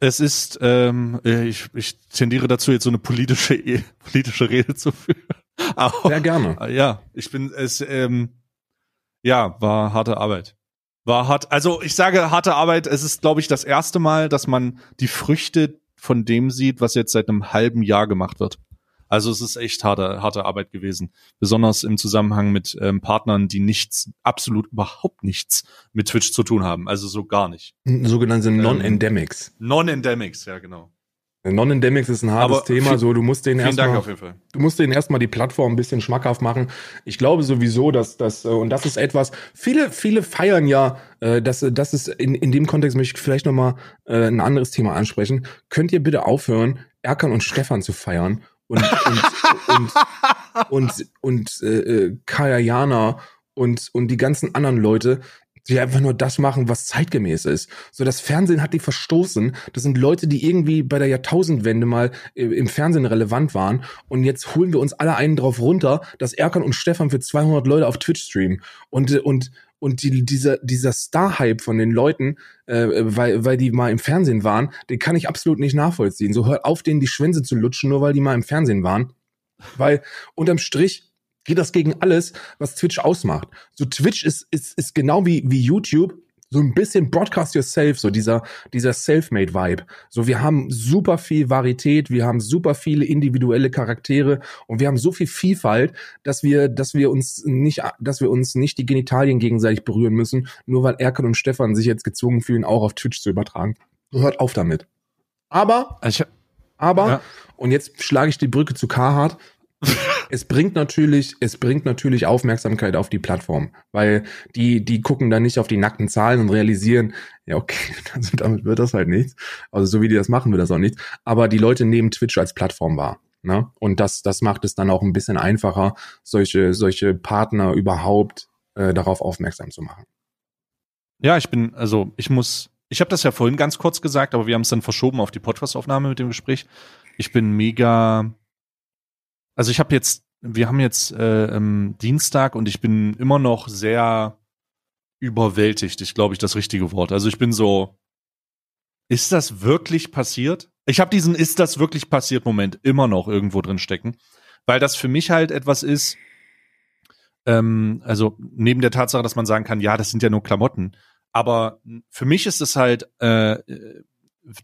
Es ist, ähm, äh, ich, ich tendiere dazu, jetzt so eine politische, e, politische Rede zu führen. Aber, Sehr gerne. Äh, ja, ich bin es, ähm, ja, war harte Arbeit. War hart, also ich sage harte Arbeit, es ist, glaube ich, das erste Mal, dass man die Früchte von dem sieht, was jetzt seit einem halben Jahr gemacht wird. Also es ist echt harte, harte Arbeit gewesen. Besonders im Zusammenhang mit ähm, Partnern, die nichts, absolut überhaupt nichts mit Twitch zu tun haben. Also so gar nicht. Sogenannte ähm, Non-Endemics. Non-Endemics, ja genau. Non-Endemics ist ein hartes Aber Thema, so du musst den erstmal, du musst denen erstmal die Plattform ein bisschen schmackhaft machen. Ich glaube sowieso, dass das äh, und das ist etwas. Viele, viele feiern ja, äh, dass das ist in in dem Kontext möchte ich vielleicht noch mal äh, ein anderes Thema ansprechen. Könnt ihr bitte aufhören, Erkan und Stefan zu feiern und und und und, und äh, äh, Kaya Jana und und die ganzen anderen Leute, die einfach nur das machen, was zeitgemäß ist. So das Fernsehen hat die verstoßen. Das sind Leute, die irgendwie bei der Jahrtausendwende mal äh, im Fernsehen relevant waren und jetzt holen wir uns alle einen drauf runter, dass Erkan und Stefan für 200 Leute auf Twitch streamen und äh, und und die, dieser, dieser Star-Hype von den Leuten, äh, weil, weil die mal im Fernsehen waren, den kann ich absolut nicht nachvollziehen. So hört auf, denen die Schwänze zu lutschen, nur weil die mal im Fernsehen waren. Weil unterm Strich geht das gegen alles, was Twitch ausmacht. So Twitch ist, ist, ist genau wie, wie YouTube so ein bisschen Broadcast Yourself, so dieser, dieser Self-Made-Vibe. So, wir haben super viel Varietät, wir haben super viele individuelle Charaktere und wir haben so viel Vielfalt, dass wir, dass wir uns nicht, dass wir uns nicht die Genitalien gegenseitig berühren müssen, nur weil Erkan und Stefan sich jetzt gezwungen fühlen, auch auf Twitch zu übertragen. Hört auf damit. Aber, Also ich, aber, Ja. und jetzt schlage ich die Brücke zu Carhartt. es bringt natürlich, es bringt natürlich Aufmerksamkeit auf die Plattform, weil die, die gucken dann nicht auf die nackten Zahlen und realisieren, ja, okay, also damit wird das halt nichts. Also so wie die das machen, wird das auch nichts. Aber die Leute nehmen Twitch als Plattform wahr. Ne? Und das, das macht es dann auch ein bisschen einfacher, solche, solche Partner überhaupt äh, darauf aufmerksam zu machen. ja, ich bin, also ich muss, ich habe das ja vorhin ganz kurz gesagt, aber wir haben es dann verschoben auf die Podcast-Aufnahme mit dem Gespräch. Ich bin mega, also ich habe jetzt, wir haben jetzt äh, ähm, Dienstag und ich bin immer noch sehr überwältigt, ich glaube ich das richtige Wort. Also ich bin so, ist das wirklich passiert? Ich habe diesen ist das wirklich passiert Moment immer noch irgendwo drin stecken, weil das für mich halt etwas ist, ähm, also neben der Tatsache, dass man sagen kann, ja, das sind ja nur Klamotten, aber für mich ist es halt, äh, äh,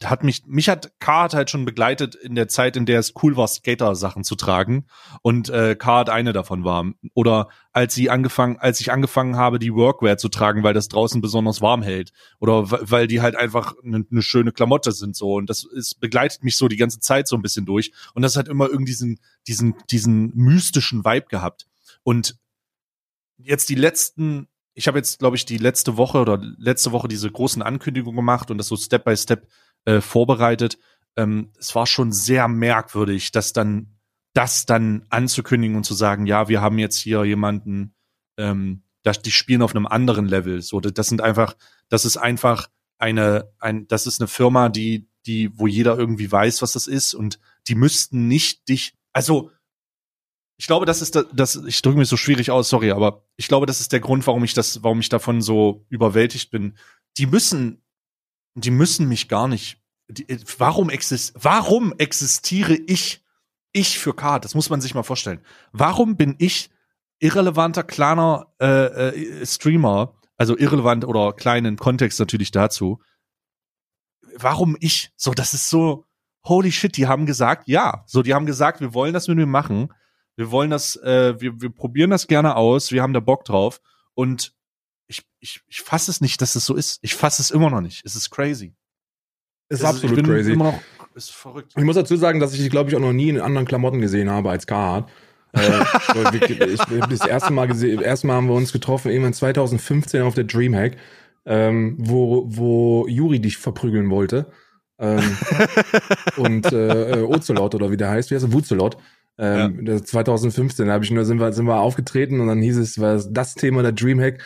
hat mich, mich hat Card halt schon begleitet in der Zeit, in der es cool war, Skater-Sachen zu tragen und äh, Card eine davon war. Oder als sie angefangen, als ich angefangen habe, die Workwear zu tragen, weil das draußen besonders warm hält. Oder weil die halt einfach eine ne schöne Klamotte sind so. Und das ist, begleitet mich so die ganze Zeit so ein bisschen durch. Und das hat immer irgendwie diesen, diesen, diesen mystischen Vibe gehabt. Und jetzt die letzten, ich habe jetzt, glaube ich, die letzte Woche oder letzte Woche diese großen Ankündigungen gemacht und das so Step by Step äh, vorbereitet. Ähm, es war schon sehr merkwürdig, dass dann das dann anzukündigen und zu sagen, ja, wir haben jetzt hier jemanden, ähm, das, die spielen auf einem anderen Level. So, das sind einfach, das ist einfach eine, ein, das ist eine Firma, die, die, wo jeder irgendwie weiß, was das ist und die müssten nicht dich, also ich glaube, das ist das, das ich drücke mich so schwierig aus, sorry, aber ich glaube, das ist der Grund, warum ich das, warum ich davon so überwältigt bin. Die müssen, die müssen mich gar nicht. Die, warum exist, warum existiere ich, ich für Card? Das muss man sich mal vorstellen. Warum bin ich irrelevanter kleiner äh, äh, Streamer, also irrelevant oder kleinen Kontext natürlich dazu? Warum ich? So, das ist so. Holy shit, die haben gesagt, ja. So, die haben gesagt, wir wollen das mit mir machen. Wir wollen das, äh, wir, wir probieren das gerne aus, wir haben da Bock drauf. Und ich, ich, fasse es nicht, dass es so ist. Ich fasse es immer noch nicht. Es ist crazy. Ist Es absolut ich bin crazy. Noch, ist verrückt. Ich muss dazu sagen, dass ich die, glaube ich, auch noch nie in anderen Klamotten gesehen habe als Carhartt. äh, ich, ich das erste Mal gesehen, erste Mal haben wir uns getroffen, irgendwann 2015 auf der Dreamhack, ähm, wo, wo Juri dich verprügeln wollte. Ähm, und äh, äh, Ocelot oder wie der heißt, wie heißt er? Wuzelot. Ähm, das 2015 da hab ich nur sind wir sind wir aufgetreten und dann hieß es war das Thema der Dreamhack?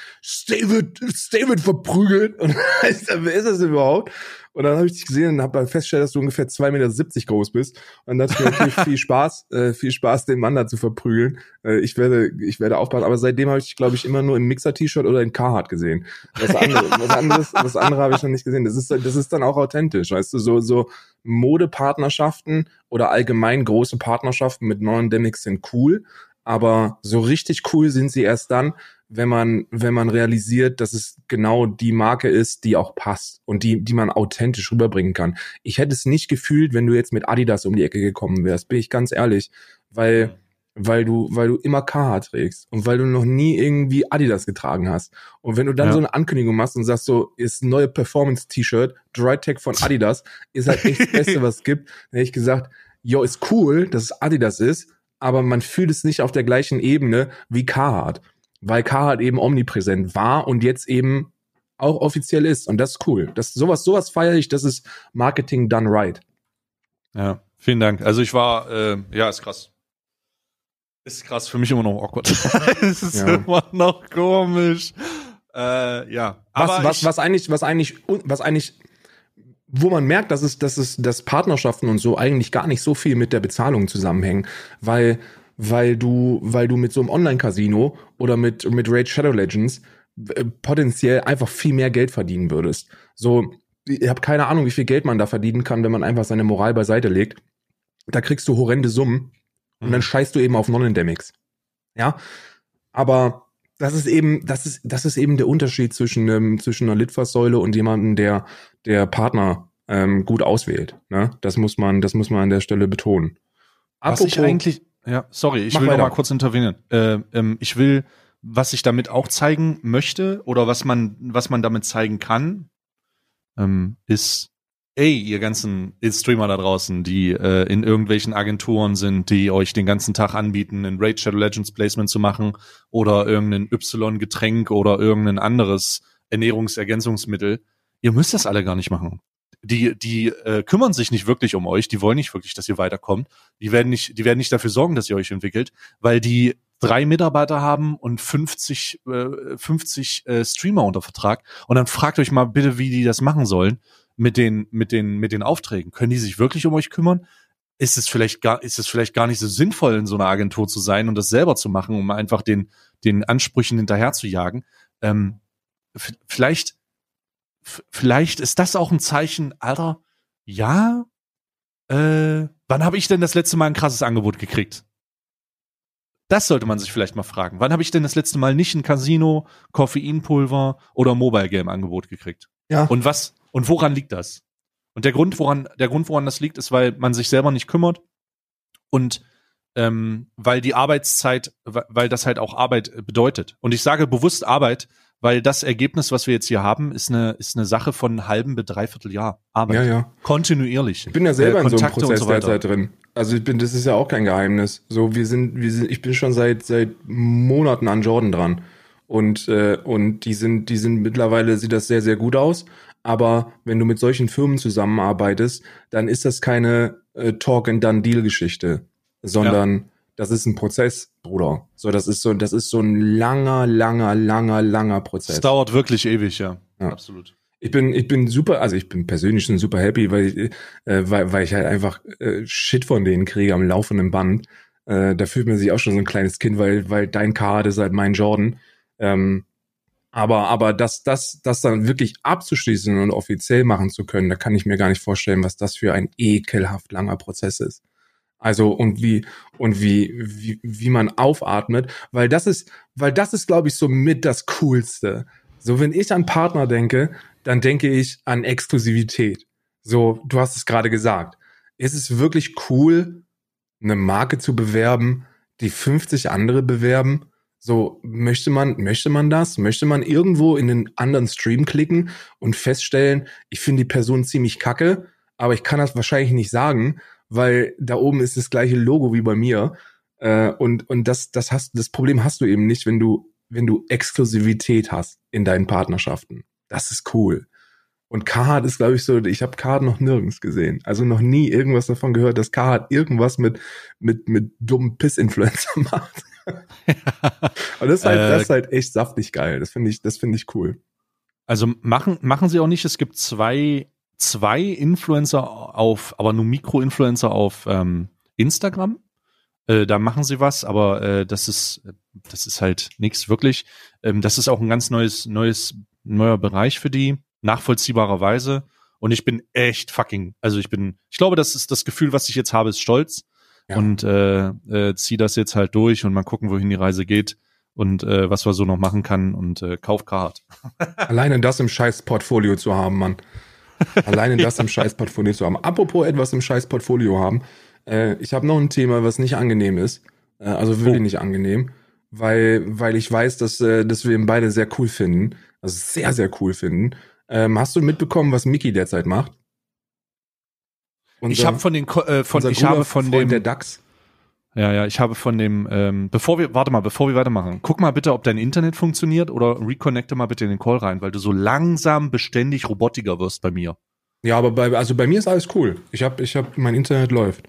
David David verprügelt. Und sag, wer ist das überhaupt und dann habe ich dich gesehen und habe festgestellt, dass du ungefähr 2,70 Meter groß bist. Und dann dachte ich mir natürlich viel Spaß, äh, viel Spaß, den Mann da zu verprügeln. Äh, ich werde, ich werde aufpassen. Aber seitdem habe ich, dich, glaube ich, immer nur im Mixer-T-Shirt oder in Carhartt gesehen. Was anderes, was anderes, was andere habe ich noch nicht gesehen. Das ist, das ist dann auch authentisch, weißt du, so, so Modepartnerschaften oder allgemein große Partnerschaften mit neuen Demics sind cool. Aber so richtig cool sind sie erst dann, wenn man, wenn man realisiert, dass es genau die Marke ist, die auch passt und die, die man authentisch rüberbringen kann. Ich hätte es nicht gefühlt, wenn du jetzt mit Adidas um die Ecke gekommen wärst, bin ich ganz ehrlich, weil, weil du, weil du immer KH trägst und weil du noch nie irgendwie Adidas getragen hast. Und wenn du dann Ja. so eine Ankündigung machst und sagst so, ist neue Performance-T-Shirt, Dry Tech von Adidas, ist halt echt das Beste, was es gibt, dann hätte ich gesagt, yo, ist cool, dass es Adidas ist, aber man fühlt es nicht auf der gleichen Ebene wie Carhartt, weil Carhartt eben omnipräsent war und jetzt eben auch offiziell ist und das ist cool. Das sowas sowas feiere ich, das ist Marketing done right. Ja. Vielen Dank. Also ich war, äh, ja, ist krass. Ist krass, für mich immer noch awkward. es ist Ja. immer noch komisch. Äh, ja. Was, Aber was, ich, was eigentlich, was eigentlich, was eigentlich, wo man merkt, dass es, dass es, dass Partnerschaften und so eigentlich gar nicht so viel mit der Bezahlung zusammenhängen, weil, weil du, weil du mit so einem Online-Casino oder mit, mit Raid Shadow Legends äh, potenziell einfach viel mehr Geld verdienen würdest. So, ich habe keine Ahnung, wie viel Geld man da verdienen kann, wenn man einfach seine Moral beiseite legt. Da kriegst du horrende Summen und dann scheißt du eben auf Non-Endemics. Ja, aber das ist eben, das ist, das ist eben der Unterschied zwischen, ähm, zwischen einer Litfaßsäule und jemandem, der, der Partner ähm, gut auswählt. Ne? Das muss man, das muss man an der Stelle betonen. was ich eigentlich, ja, sorry, ich Mach will noch weiter. mal kurz intervenieren. Äh, ähm, ich will, was ich damit auch zeigen möchte oder was man, was man damit zeigen kann, ähm, ist, ey, ihr ganzen Streamer da draußen, die äh, in irgendwelchen Agenturen sind, die euch den ganzen Tag anbieten, ein Raid Shadow Legends Placement zu machen oder irgendein Y-Getränk oder irgendein anderes Ernährungsergänzungsmittel. Ihr müsst das alle gar nicht machen. Die, die äh, kümmern sich nicht wirklich um euch, die wollen nicht wirklich, dass ihr weiterkommt. Die werden nicht, die werden nicht dafür sorgen, dass ihr euch entwickelt, weil die drei Mitarbeiter haben und 50, äh, 50 äh, Streamer unter Vertrag. Und dann fragt euch mal bitte, wie die das machen sollen mit den, mit den, mit den Aufträgen. Können die sich wirklich um euch kümmern? Ist es vielleicht gar, ist es vielleicht gar nicht so sinnvoll, in so einer Agentur zu sein und das selber zu machen, um einfach den, den Ansprüchen hinterher zu jagen? Ähm, vielleicht, vielleicht ist das auch ein Zeichen, Alter, ja, äh, wann habe ich denn das letzte Mal ein krasses Angebot gekriegt? Das sollte man sich vielleicht mal fragen. Wann habe ich denn das letzte Mal nicht ein Casino, Koffeinpulver oder Mobile Game Angebot gekriegt? Ja. Und was und woran liegt das? Und der Grund, woran der Grund, woran das liegt, ist, weil man sich selber nicht kümmert und ähm, weil die Arbeitszeit, weil das halt auch Arbeit bedeutet. Und ich sage bewusst Arbeit, weil das Ergebnis, was wir jetzt hier haben, ist eine ist eine Sache von einem halben bis dreiviertel Jahr Arbeit. Ja, ja. Kontinuierlich. Ich bin ja selber Äh, in so einem Prozess so derzeit drin. Also ich bin, das ist ja auch kein Geheimnis. So, wir sind, wir sind, ich bin schon seit seit Monaten an Jordan dran. Und, äh, und die sind, die sind mittlerweile sieht das sehr, sehr gut aus. Aber wenn du mit solchen Firmen zusammenarbeitest, dann ist das keine äh, Talk-and-Done-Deal-Geschichte, sondern das ist ein Prozess, Bruder. So, das ist so, das ist so ein langer, langer, langer, langer Prozess. Es dauert wirklich ewig, ja. Ja. Absolut. Ich bin, ich bin super, also ich bin persönlich schon super happy, weil ich, äh, weil, weil ich halt einfach äh, Shit von denen kriege am laufenden Band. Äh, da fühlt man sich auch schon so ein kleines Kind, weil, weil dein Card ist halt mein Jordan. Ähm, aber, aber das, das, das dann wirklich abzuschließen und offiziell machen zu können, da kann ich mir gar nicht vorstellen, was das für ein ekelhaft langer Prozess ist. Also und wie und wie wie wie man aufatmet, weil das ist, weil das ist, glaube ich, so mit das Coolste. So wenn ich an Partner denke, dann denke ich an Exklusivität. So, du hast es gerade gesagt. Es ist wirklich cool, eine Marke zu bewerben, die 50 andere bewerben. So, möchte man, möchte man das? Möchte man irgendwo in einen anderen Stream klicken und feststellen, ich finde die Person ziemlich kacke, aber ich kann das wahrscheinlich nicht sagen, weil da oben ist das gleiche Logo wie bei mir. Äh, und, und das, das hast, das Problem hast du eben nicht, wenn du, wenn du Exklusivität hast in deinen Partnerschaften. Das ist cool. Und Carhartt ist, glaube ich, so, ich habe Carhartt noch nirgends gesehen. Also noch nie irgendwas davon gehört, dass Carhartt irgendwas mit, mit, mit dummen Piss-Influencer macht. Aber das ist halt, Äh, das ist halt echt saftig geil. Das finde ich, das finde ich cool. Also machen, machen sie auch nicht. Es gibt zwei, zwei Influencer auf, aber nur Mikro-Influencer auf ähm, Instagram. Äh, da machen sie was, aber äh, das ist, das ist halt nichts wirklich. Ähm, das ist auch ein ganz neues, neues, neuer Bereich für die, nachvollziehbarerweise. Und ich bin echt fucking, also ich bin, ich glaube, das ist das Gefühl, was ich jetzt habe, ist Stolz. Ja. Und äh, äh, zieh das jetzt halt durch und mal gucken, wohin die Reise geht und äh, was wir so noch machen kann und äh, kauf Card. Alleine das im scheiß Portfolio zu haben, Mann. Alleine das im scheiß Portfolio zu haben. Apropos etwas im scheiß Portfolio haben. Äh, ich habe noch ein Thema, was nicht angenehm ist. Äh, also wirklich Oh. nicht angenehm. Weil, weil ich weiß, dass, äh, dass wir ihn beide sehr cool finden. Also sehr, sehr cool finden. Ähm, hast du mitbekommen, was Mickey derzeit macht? ich habe von den äh, von unser ich habe von Freund dem der DAX. Ja ja ich habe von dem ähm, bevor wir warte mal bevor wir weitermachen guck mal bitte ob dein Internet funktioniert oder reconnecte mal bitte in den Call rein weil du so langsam beständig robotiger wirst bei mir Ja, aber bei, also bei mir ist alles cool. Ich habe, ich habe, mein Internet läuft.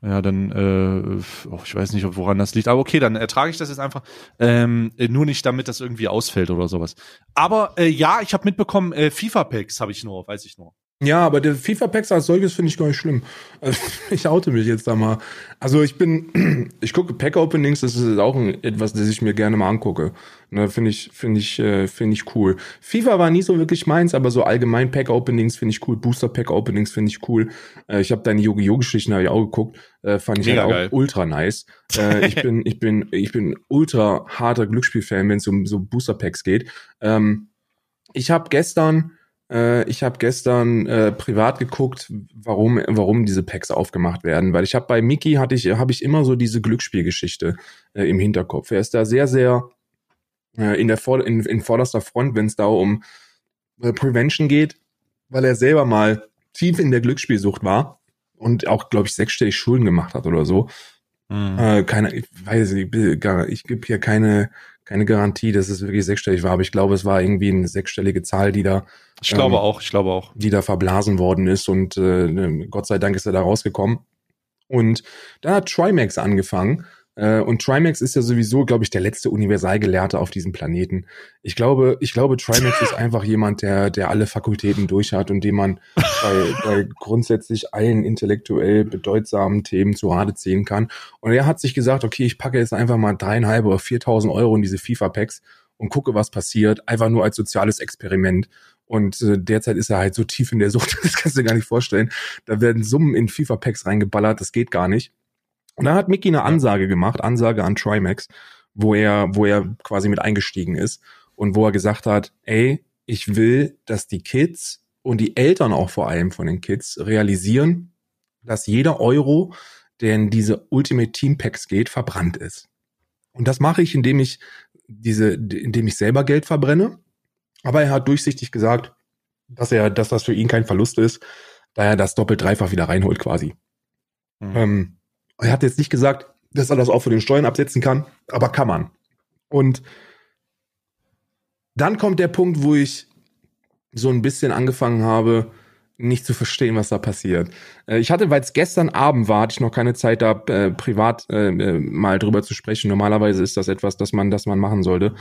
Ja, dann, äh, oh, ich weiß nicht, woran das liegt. Aber okay, dann ertrage ich das jetzt einfach. Ähm, nur nicht, damit das irgendwie ausfällt oder sowas. Aber äh, ja, ich habe mitbekommen, äh, FIFA-Packs habe ich nur, weiß ich nur. Ja, aber der FIFA-Packs als solches finde ich gar nicht schlimm. Ich oute mich jetzt da mal. Also ich bin, ich gucke Pack-Openings, das ist auch ein, etwas, das ich mir gerne mal angucke. Ne, finde ich, finde ich, äh, finde ich cool. FIFA war nie so wirklich meins, aber so allgemein Pack-Openings finde ich cool. Booster-Pack-Openings finde ich cool. Äh, ich habe deine Yu-Gi-Oh!-Geschichten habe ich auch geguckt. Äh, fand ich halt auch geil. ultra nice. Ich bin, ich bin, ich bin ultra harter Glücksspiel-Fan, wenn es um so Booster-Packs geht. Ähm, ich habe gestern äh, ich habe gestern äh, privat geguckt, warum warum diese Packs aufgemacht werden, weil ich habe bei Mickey hatte ich habe ich immer so diese Glücksspielgeschichte äh, im Hinterkopf. Er ist da sehr sehr äh, in der Vor in, in vorderster Front, wenn es da um äh, Prevention geht, weil er selber mal tief in der Glücksspielsucht war und auch glaube ich sechsstellig Schulden gemacht hat oder so. Mhm. Äh, keine, ich weiß nicht, ich, ich gebe hier keine, keine Garantie, dass es wirklich sechsstellig war, aber ich glaube, es war irgendwie eine sechsstellige Zahl, die da, Ich glaube ähm, auch, ich glaube auch. die da verblasen worden ist und äh, Gott sei Dank ist er da rausgekommen. Und dann hat Trimax angefangen. Äh, und Trimax ist ja sowieso, glaube ich, der letzte Universalgelehrte auf diesem Planeten. Ich glaube, ich glaube, Trimax ist einfach jemand, der, der alle Fakultäten durch hat und dem man bei, bei grundsätzlich allen intellektuell bedeutsamen Themen zu Rate ziehen kann. Und er hat sich gesagt, okay, ich packe jetzt einfach mal dreieinhalb oder viertausend Euro in diese FIFA-Packs und gucke, was passiert. Einfach nur als soziales Experiment. Und äh, derzeit ist er halt so tief in der Sucht, das kannst du dir gar nicht vorstellen. Da werden Summen in FIFA-Packs reingeballert, das geht gar nicht. Und dann hat Mickey eine Ansage gemacht, Ansage an Trimax, wo er, wo er quasi mit eingestiegen ist und wo er gesagt hat, ey, ich will, dass die Kids und die Eltern auch vor allem von den Kids realisieren, dass jeder Euro, der in diese Ultimate Team Packs geht, verbrannt ist. Und das mache ich, indem ich diese, indem ich selber Geld verbrenne. Aber er hat durchsichtig gesagt, dass er, dass das für ihn kein Verlust ist, da er das doppelt dreifach wieder reinholt quasi. Mhm. Ähm, er hat jetzt nicht gesagt, dass er das auch für den Steuern absetzen kann, aber kann man. Und dann kommt der Punkt, wo ich so ein bisschen angefangen habe, nicht zu verstehen, was da passiert. Äh, ich hatte, weil es gestern Abend war, hatte ich noch keine Zeit, da äh, privat äh, äh, mal drüber zu sprechen. Normalerweise ist das etwas, das man, das man machen sollte.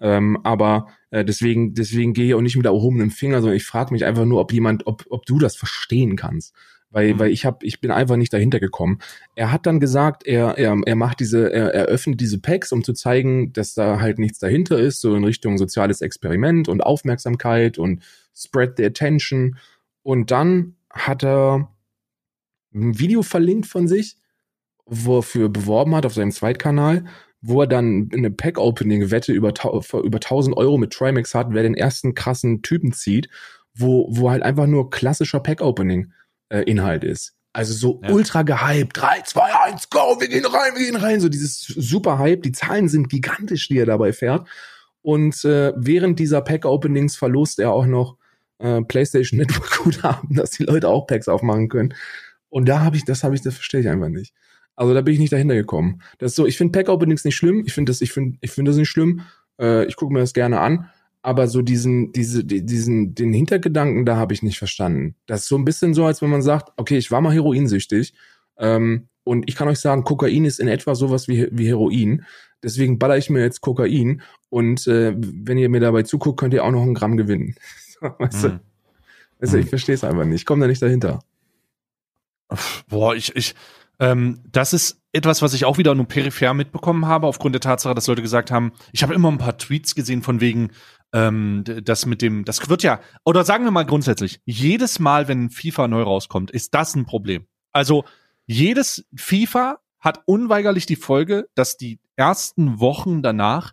Ähm, aber äh, deswegen, deswegen gehe ich auch nicht mit erhobenem Finger, sondern ich frage mich einfach nur, ob jemand, ob, ob du das verstehen kannst. Weil, Mhm. weil ich hab, ich bin einfach nicht dahinter gekommen. Er hat dann gesagt, er, er, er macht diese, er, er öffnet diese Packs, um zu zeigen, dass da halt nichts dahinter ist, so in Richtung soziales Experiment und Aufmerksamkeit und spread the attention. Und dann hat er ein Video verlinkt von sich, wo er für beworben hat auf seinem Zweitkanal, wo er dann eine Pack-Opening-Wette über, über 1000 Euro mit Trimax hat, wer den ersten krassen Typen zieht, wo, wo halt einfach nur klassischer Pack-Opening-Inhalt ist. Also so Ja. ultra gehypt. 3, 2, 1, go, wir gehen rein, wir gehen rein. So dieses super Hype. Die Zahlen sind gigantisch, die er dabei fährt. Und äh, während dieser Pack-Openings verlost er auch noch äh, PlayStation Network Guthaben, dass die Leute auch Packs aufmachen können. Und da habe ich, das habe ich, das verstehe ich einfach nicht. Also da bin ich nicht dahinter gekommen. Das ist so, ich finde Pack-Openings nicht schlimm. Ich finde das, ich finde, ich finde das nicht schlimm. Äh, ich gucke mir das gerne an. Aber so diesen, diese, die- diesen, den Hintergedanken, da habe ich nicht verstanden. Das ist so ein bisschen so, als wenn man sagt, okay, ich war mal heroinsüchtig. Ähm, und ich kann euch sagen, Kokain ist in etwa sowas wie, wie Heroin. Deswegen baller ich mir jetzt Kokain. Und äh, wenn ihr mir dabei zuguckt, könnt ihr auch noch einen Gramm gewinnen. Weißt du? Mhm. Weißt du, ich Mhm. verstehe es einfach nicht. Ich komme da nicht dahinter. Boah, ich, ich, ähm, das ist etwas, was ich auch wieder nur peripher mitbekommen habe, aufgrund der Tatsache, dass Leute gesagt haben, ich habe immer ein paar Tweets gesehen von wegen, ähm, das mit dem, das wird ja, oder sagen wir mal grundsätzlich, jedes Mal, wenn FIFA neu rauskommt, ist das ein Problem. Also jedes FIFA hat unweigerlich die Folge, dass die ersten Wochen danach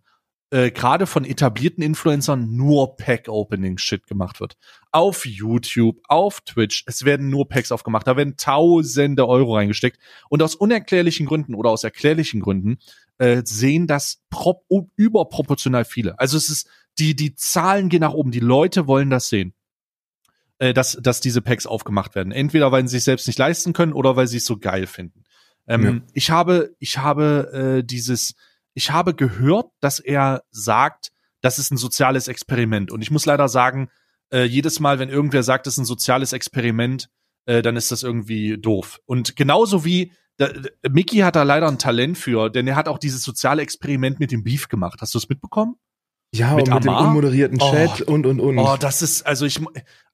äh, gerade von etablierten Influencern nur Pack-Opening-Shit gemacht wird. Auf YouTube, auf Twitch, es werden nur Packs aufgemacht, da werden tausende Euro reingesteckt. Und aus unerklärlichen Gründen oder aus erklärlichen Gründen äh, sehen das prop überproportional viele. Also es ist, die, die Zahlen gehen nach oben, die Leute wollen das sehen. Äh, dass, dass diese Packs aufgemacht werden. Entweder weil sie sich selbst nicht leisten können oder weil sie es so geil finden. Ähm, Ja. Ich habe, ich habe äh, dieses, ich habe gehört, dass er sagt, das ist ein soziales Experiment. Und ich muss leider sagen, äh, jedes Mal, wenn irgendwer sagt, es ist ein soziales Experiment, äh, dann ist das irgendwie doof. Und genauso wie da, Mickey hat da leider ein Talent für, denn er hat auch dieses soziale Experiment mit dem Beef gemacht. Hast du es mitbekommen? Ja, mit, und mit dem unmoderierten Chat oh, und und und. Oh, das ist also ich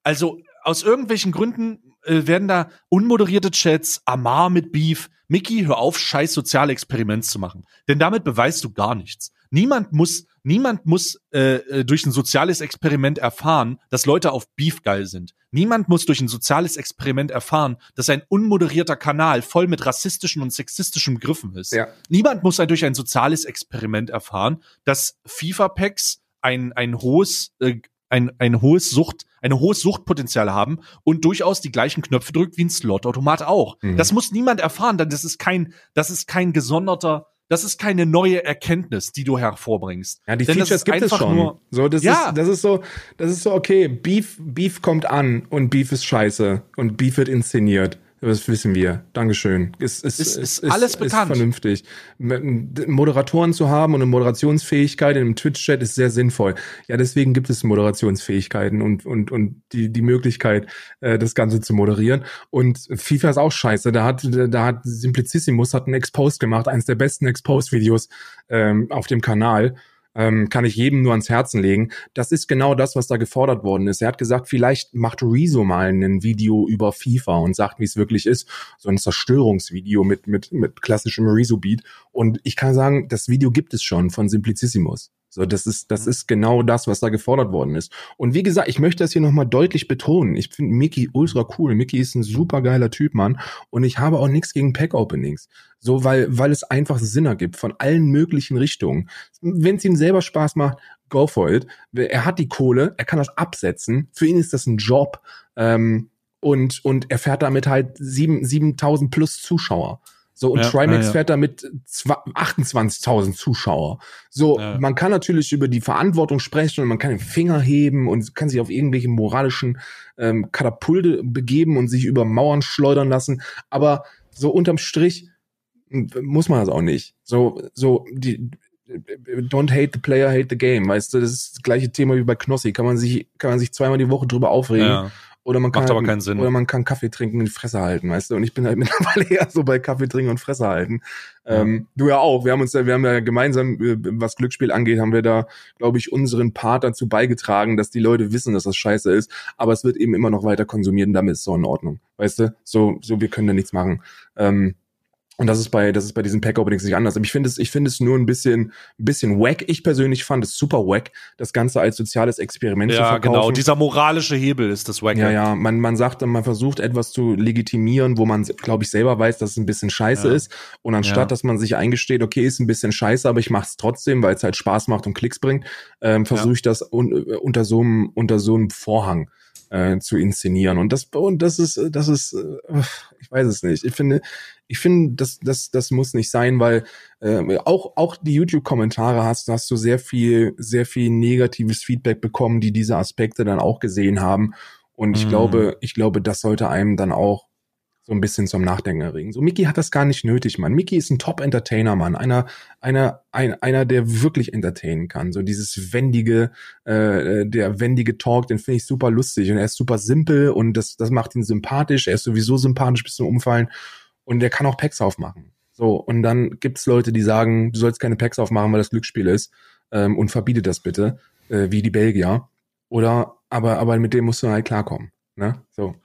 also aus irgendwelchen Gründen äh, werden da unmoderierte Chats, Amar mit Beef, Mickey, hör auf, scheiß soziale Experiment zu machen. Denn damit beweist du gar nichts. Niemand muss, niemand muss äh, äh, durch ein soziales Experiment erfahren, dass Leute auf Beef geil sind. Niemand muss durch ein soziales Experiment erfahren, dass ein unmoderierter Kanal voll mit rassistischen und sexistischen Griffen ist. Ja. Niemand muss durch ein soziales Experiment erfahren, dass FIFA-Packs ein, ein hohes, äh, ein, ein hohes Sucht, eine hohes Suchtpotenzial haben und durchaus die gleichen Knöpfe drückt wie ein Slot-Automat auch. Mhm. Das muss niemand erfahren, denn das ist kein, das ist kein gesonderter das ist keine neue Erkenntnis, die du hervorbringst. Ja, die Denn Features gibt es schon. Nur, so, das ja. ist, das ist so, das ist so, okay, Beef, Beef kommt an und Beef ist scheiße und Beef wird inszeniert. Das wissen wir. Dankeschön. Ist, ist, ist, ist, ist alles bekannt. Ist vernünftig. Moderatoren zu haben und eine Moderationsfähigkeit in einem Twitch-Chat ist sehr sinnvoll. Ja, deswegen gibt es Moderationsfähigkeiten und, und, und die, die Möglichkeit, äh, das Ganze zu moderieren. Und FIFA ist auch scheiße. Da hat, da hat Simplicissimus hat einen Expose gemacht, eines der besten Expose-Videos ähm, auf dem Kanal ähm, kann ich jedem nur ans Herzen legen. Das ist genau das, was da gefordert worden ist. Er hat gesagt, vielleicht macht Rezo mal ein Video über FIFA und sagt, wie es wirklich ist. So ein Zerstörungsvideo mit, mit, mit klassischem Rezo-Beat. Und ich kann sagen, das Video gibt es schon von Simplicissimus. So, das ist, das mhm. ist genau das, was da gefordert worden ist. Und wie gesagt, ich möchte das hier nochmal deutlich betonen. Ich finde Mickey ultra cool. Mickey ist ein super geiler Typ, Mann. Und ich habe auch nichts gegen Pack-Openings. So, weil, weil es einfach Sinn ergibt von allen möglichen Richtungen. Wenn es ihm selber Spaß macht, go for it. Er hat die Kohle, er kann das absetzen. Für ihn ist das ein Job. Ähm, und, und er fährt damit halt sieben, 7000 plus Zuschauer. So, und ja, Trimax ja, ja. fährt da mit 28.000 Zuschauer. So, man kann natürlich über die Verantwortung sprechen und man kann den Finger heben und kann sich auf irgendwelche moralischen ähm, Katapulte begeben und sich über Mauern schleudern lassen. Aber so unterm Strich muss man das auch nicht. So, so, die, don't hate the player, hate the game. Weißt du, das ist das gleiche Thema wie bei Knossi. Kann man sich, kann man sich zweimal die Woche drüber aufregen. Ja. Oder man kann, Macht aber keinen Sinn. Oder man kann Kaffee trinken und Fresse halten, weißt du? Und ich bin halt mittlerweile eher so bei Kaffee trinken und Fresse halten. Ja. Ähm, du ja auch. Wir haben uns ja, wir haben ja gemeinsam, äh, was Glücksspiel angeht, haben wir da, glaube ich, unseren Part dazu beigetragen, dass die Leute wissen, dass das scheiße ist. Aber es wird eben immer noch weiter konsumiert und damit ist es so in Ordnung. Weißt du? So, so, wir können da nichts machen. Ähm, und das ist bei, das ist bei diesen Pack-Openings nicht anders. Aber ich finde es, ich finde es nur ein bisschen, ein bisschen wack. Ich persönlich fand es super wack, das Ganze als soziales Experiment ja, zu verkaufen. Ja, genau. Dieser moralische Hebel ist das wack. Ja, ja. Man, man sagt, man versucht etwas zu legitimieren, wo man, glaube ich, selber weiß, dass es ein bisschen scheiße ja. ist. Und anstatt, ja. dass man sich eingesteht, okay, ist ein bisschen scheiße, aber ich mache es trotzdem, weil es halt Spaß macht und Klicks bringt, ähm, versuche ich das un, unter so einem, unter so einem Vorhang äh, zu inszenieren. Und das, und das ist, das ist, äh, ich weiß es nicht. Ich finde, ich finde, das, das, das muss nicht sein, weil äh, auch, auch die YouTube-Kommentare hast, hast du sehr viel, sehr viel negatives Feedback bekommen, die diese Aspekte dann auch gesehen haben. Und ich mm. glaube, ich glaube, das sollte einem dann auch so ein bisschen zum Nachdenken erregen. So, Mickey hat das gar nicht nötig, Mann. Mickey ist ein Top-Entertainer, Mann. Einer, einer, ein, einer, der wirklich entertainen kann. So dieses wendige, äh, der wendige Talk, den finde ich super lustig. Und er ist super simpel und das, das macht ihn sympathisch. Er ist sowieso sympathisch bis zum Umfallen. Und der kann auch Packs aufmachen. So, und dann gibt's Leute, die sagen, du sollst keine Packs aufmachen, weil das Glücksspiel ist. Ähm, und verbiete das bitte, äh, wie die Belgier. Oder, aber, aber mit dem musst du halt klarkommen. Ne? So.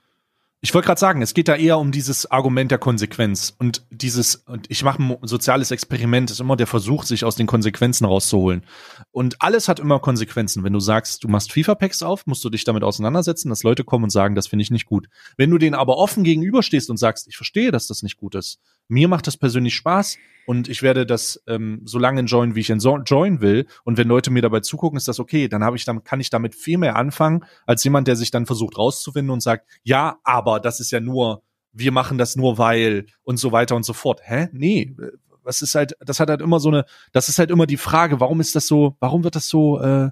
Ich wollte gerade sagen, es geht da eher um dieses Argument der Konsequenz und dieses, und ich mache ein soziales Experiment, ist immer der Versuch, sich aus den Konsequenzen rauszuholen. Und alles hat immer Konsequenzen. Wenn du sagst, du machst FIFA-Packs auf, musst du dich damit auseinandersetzen, dass Leute kommen und sagen, das finde ich nicht gut. Wenn du denen aber offen gegenüberstehst und sagst, ich verstehe, dass das nicht gut ist, mir macht das persönlich Spaß und ich werde das ähm, so lange enjoyen, wie ich enjoyen will. Und wenn Leute mir dabei zugucken, ist das okay. Dann habe ich dann kann ich damit viel mehr anfangen als jemand, der sich dann versucht rauszufinden und sagt, ja, aber das ist ja nur, wir machen das nur weil und so weiter und so fort. Hä? Nee, was ist halt, das hat halt immer so eine, das ist halt immer die Frage, warum ist das so, warum wird das so, äh, äh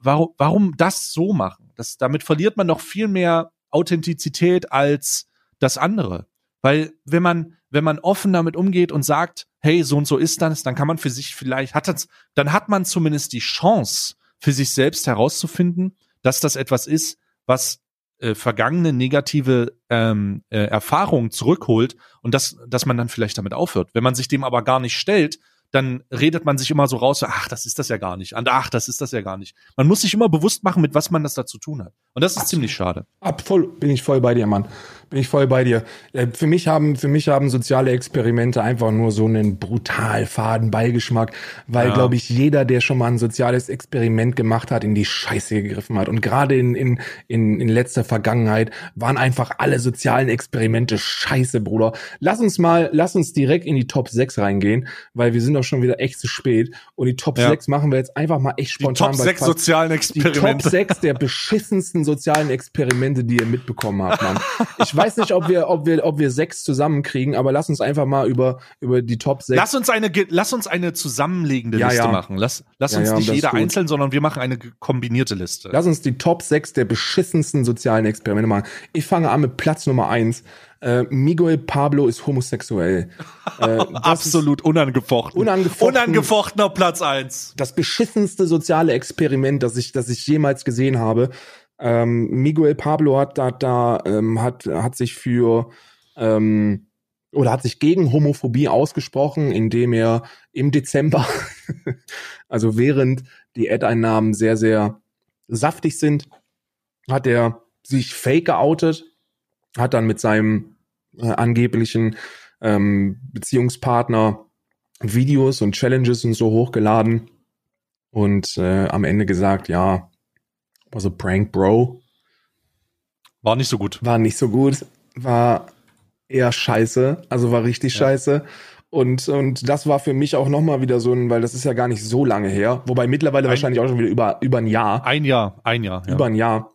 warum, warum das so machen? Das, damit verliert man noch viel mehr Authentizität als das andere. Weil wenn man, wenn man offen damit umgeht und sagt, hey, so und so ist das, dann kann man für sich vielleicht, hat das, dann hat man zumindest die Chance, für sich selbst herauszufinden, dass das etwas ist, was äh, vergangene negative ähm, äh, Erfahrungen zurückholt und dass, dass man dann vielleicht damit aufhört. Wenn man sich dem aber gar nicht stellt, dann redet man sich immer so raus, ach, das ist das ja gar nicht. Ach, das ist das ja gar nicht. Man muss sich immer bewusst machen, mit was man das da zu tun hat. Und das ist Absolut. ziemlich schade. Ab voll, bin ich voll bei dir, Mann. Bin ich voll bei dir. Äh, für mich haben, für mich haben soziale Experimente einfach nur so einen brutal faden Beigeschmack, weil, ja. glaube ich, jeder, der schon mal ein soziales Experiment gemacht hat, in die Scheiße gegriffen hat. Und gerade in, in, in, in letzter Vergangenheit waren einfach alle sozialen Experimente scheiße, Bruder. Lass uns mal, lass uns direkt in die Top 6 reingehen, weil wir sind doch schon wieder echt zu spät. Und die Top ja. 6 machen wir jetzt einfach mal echt spontan. Die Top 6 sozialen Experimente. Die Top 6 der beschissensten sozialen Experimente, die ihr mitbekommen habt, Mann. Ich weiß nicht, ob wir, ob wir, ob wir sechs zusammenkriegen, aber lass uns einfach mal über, über die Top sechs. Lass uns eine, lass uns eine zusammenlegende ja, Liste ja. machen. Lass, lass ja, uns nicht jeder einzeln, sondern wir machen eine kombinierte Liste. Lass uns die Top sechs der beschissensten sozialen Experimente machen. Ich fange an mit Platz Nummer eins. Äh, Miguel Pablo ist homosexuell. Äh, Absolut unangefochten. unangefochten. Unangefochtener Platz eins. Das beschissenste soziale Experiment, das ich, das ich jemals gesehen habe. Ähm, Miguel Pablo hat da, da ähm, hat, hat sich für ähm, oder hat sich gegen Homophobie ausgesprochen, indem er im Dezember, also während die Ad-Einnahmen sehr, sehr saftig sind, hat er sich fake geoutet, hat dann mit seinem äh, angeblichen ähm, Beziehungspartner Videos und Challenges und so hochgeladen und äh, am Ende gesagt, ja, also Prank Bro. War nicht so gut. War nicht so gut. War eher scheiße. Also war richtig ja. scheiße. Und, und das war für mich auch nochmal wieder so ein, weil das ist ja gar nicht so lange her. Wobei mittlerweile ein, wahrscheinlich auch schon wieder über, über ein Jahr. Ein Jahr, ein Jahr. Ja. Über ein Jahr.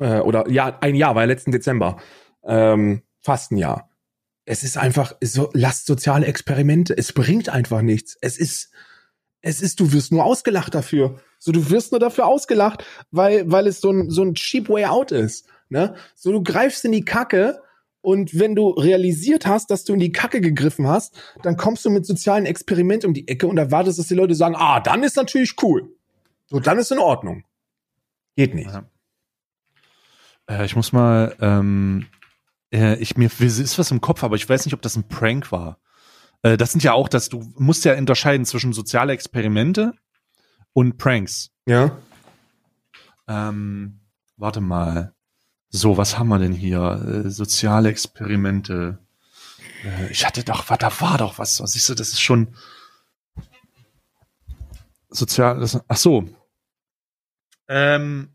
Äh, oder ja, ein Jahr, war ja letzten Dezember. Ähm, fast ein Jahr. Es ist einfach, so, lasst soziale Experimente. Es bringt einfach nichts. Es ist, es ist, du wirst nur ausgelacht dafür. So, du wirst nur dafür ausgelacht, weil, weil es so ein, so ein cheap way out ist. Ne? So, du greifst in die Kacke und wenn du realisiert hast, dass du in die Kacke gegriffen hast, dann kommst du mit sozialen Experiment um die Ecke und erwartest, dass die Leute sagen, ah, dann ist natürlich cool. So, dann ist in Ordnung. Geht nicht. Ja. Äh, ich muss mal, ähm, äh, ich mir ist was im Kopf, aber ich weiß nicht, ob das ein Prank war. Äh, das sind ja auch, dass du musst ja unterscheiden zwischen soziale Experimente und Pranks. Ja. Ähm, warte mal. So, was haben wir denn hier? Äh, soziale Experimente. Äh, ich hatte doch, da war doch was. Siehst du, das ist schon sozial. Das, ach so. Ähm,